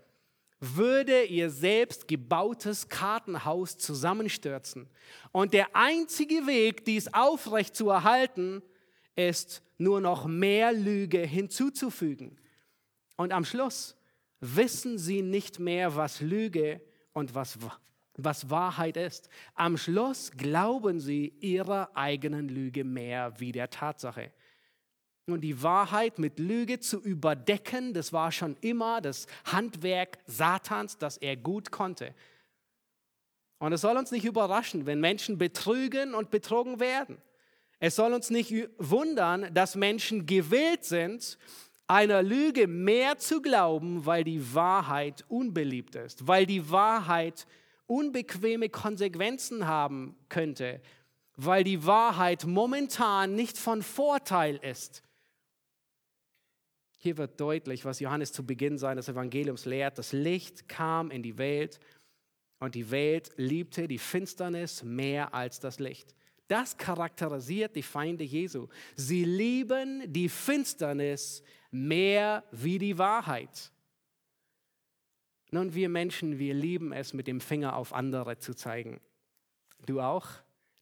würde ihr selbst gebautes Kartenhaus zusammenstürzen. Und der einzige Weg, dies aufrecht zu erhalten, ist nur noch mehr Lüge hinzuzufügen. Und am Schluss wissen sie nicht mehr, was Lüge und was, was Wahrheit ist. Am Schluss glauben sie ihrer eigenen Lüge mehr wie der Tatsache. Und die Wahrheit mit Lüge zu überdecken, das war schon immer das Handwerk Satans, das er gut konnte. Und es soll uns nicht überraschen, wenn Menschen betrügen und betrogen werden. Es soll uns nicht wundern, dass Menschen gewillt sind, einer Lüge mehr zu glauben, weil die Wahrheit unbeliebt ist, weil die Wahrheit unbequeme Konsequenzen haben könnte, weil die Wahrheit momentan nicht von Vorteil ist. Hier wird deutlich, was Johannes zu Beginn seines Evangeliums lehrt. Das Licht kam in die Welt und die Welt liebte die Finsternis mehr als das Licht. Das charakterisiert die Feinde Jesu. Sie lieben die Finsternis mehr wie die Wahrheit. Nun, wir Menschen, wir lieben es, mit dem Finger auf andere zu zeigen. Du auch?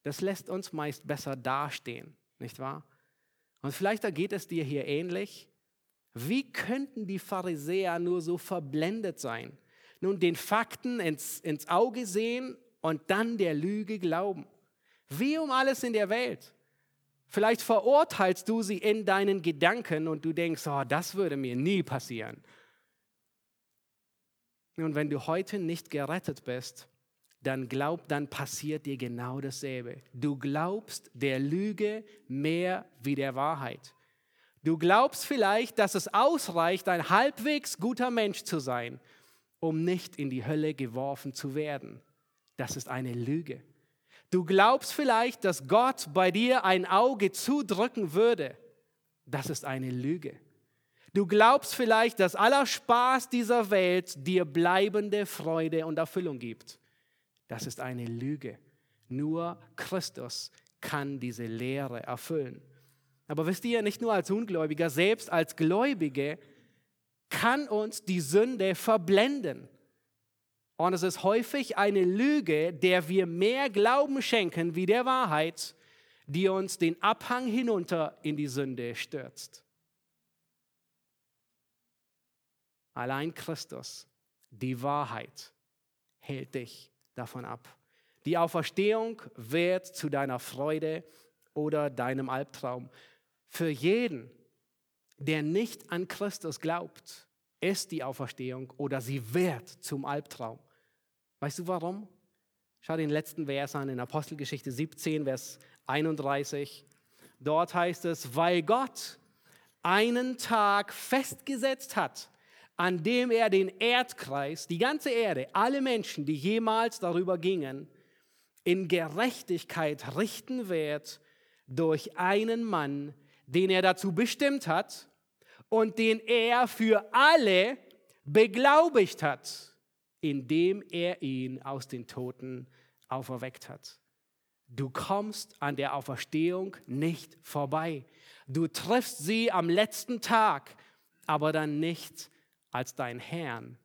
Das lässt uns meist besser dastehen, nicht wahr? Und vielleicht geht es dir hier ähnlich. Wie könnten die Pharisäer nur so verblendet sein? Nun, den Fakten ins, ins Auge sehen und dann der Lüge glauben. Wie um alles in der Welt. Vielleicht verurteilst du sie in deinen Gedanken und du denkst, oh, das würde mir nie passieren. Und wenn du heute nicht gerettet bist, dann glaub, dann passiert dir genau dasselbe. Du glaubst der Lüge mehr wie der Wahrheit. Du glaubst vielleicht, dass es ausreicht, ein halbwegs guter Mensch zu sein, um nicht in die Hölle geworfen zu werden. Das ist eine Lüge. Du glaubst vielleicht, dass Gott bei dir ein Auge zudrücken würde. Das ist eine Lüge. Du glaubst vielleicht, dass aller Spaß dieser Welt dir bleibende Freude und Erfüllung gibt. Das ist eine Lüge. Nur Christus kann diese Lehre erfüllen. Aber wisst ihr, nicht nur als Ungläubiger, selbst als Gläubige kann uns die Sünde verblenden. Und es ist häufig eine Lüge, der wir mehr Glauben schenken wie der Wahrheit, die uns den Abhang hinunter in die Sünde stürzt. Allein Christus, die Wahrheit, hält dich davon ab. Die Auferstehung wird zu deiner Freude oder deinem Albtraum. Für jeden, der nicht an Christus glaubt, ist die Auferstehung oder sie wird zum Albtraum. Weißt du warum? Schau den letzten Vers an in Apostelgeschichte 17, Vers 31. Dort heißt es, weil Gott einen Tag festgesetzt hat, an dem er den Erdkreis, die ganze Erde, alle Menschen, die jemals darüber gingen, in Gerechtigkeit richten wird durch einen Mann, den er dazu bestimmt hat und den er für alle beglaubigt hat indem er ihn aus den Toten auferweckt hat. Du kommst an der Auferstehung nicht vorbei. Du triffst sie am letzten Tag, aber dann nicht als dein Herrn,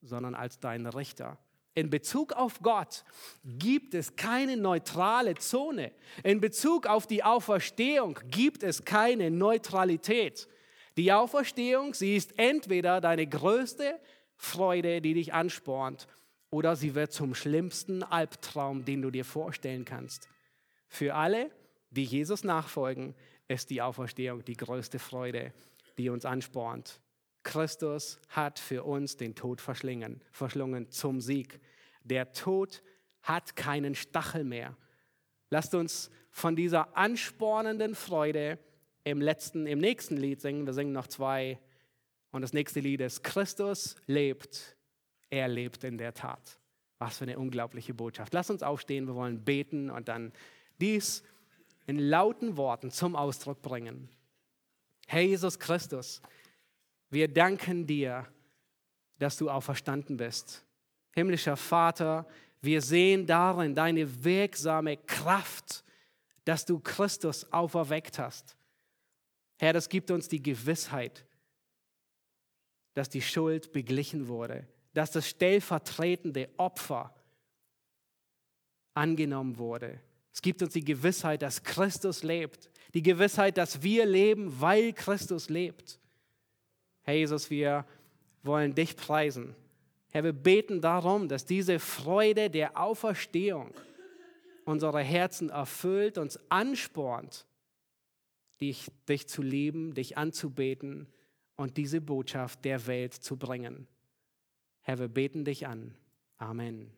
sondern als dein Richter. In Bezug auf Gott gibt es keine neutrale Zone. In Bezug auf die Auferstehung gibt es keine Neutralität. Die Auferstehung, sie ist entweder deine größte Freude, die dich anspornt, oder sie wird zum schlimmsten Albtraum, den du dir vorstellen kannst. Für alle, die Jesus nachfolgen, ist die Auferstehung die größte Freude, die uns anspornt. Christus hat für uns den Tod verschlungen, verschlungen zum Sieg. Der Tod hat keinen Stachel mehr. Lasst uns von dieser anspornenden Freude im letzten, im nächsten Lied singen. Wir singen noch zwei und das nächste Lied ist, Christus lebt, er lebt in der Tat. Was für eine unglaubliche Botschaft. Lass uns aufstehen, wir wollen beten und dann dies in lauten Worten zum Ausdruck bringen. Herr Jesus Christus, wir danken dir, dass du auferstanden bist. Himmlischer Vater, wir sehen darin deine wirksame Kraft, dass du Christus auferweckt hast. Herr, das gibt uns die Gewissheit, dass die Schuld beglichen wurde, dass das stellvertretende Opfer angenommen wurde. Es gibt uns die Gewissheit, dass Christus lebt, die Gewissheit, dass wir leben, weil Christus lebt. Herr Jesus, wir wollen dich preisen. Herr, wir beten darum, dass diese Freude der Auferstehung unsere Herzen erfüllt, uns anspornt, dich, dich zu lieben, dich anzubeten und diese Botschaft der Welt zu bringen. Herr, wir beten dich an. Amen.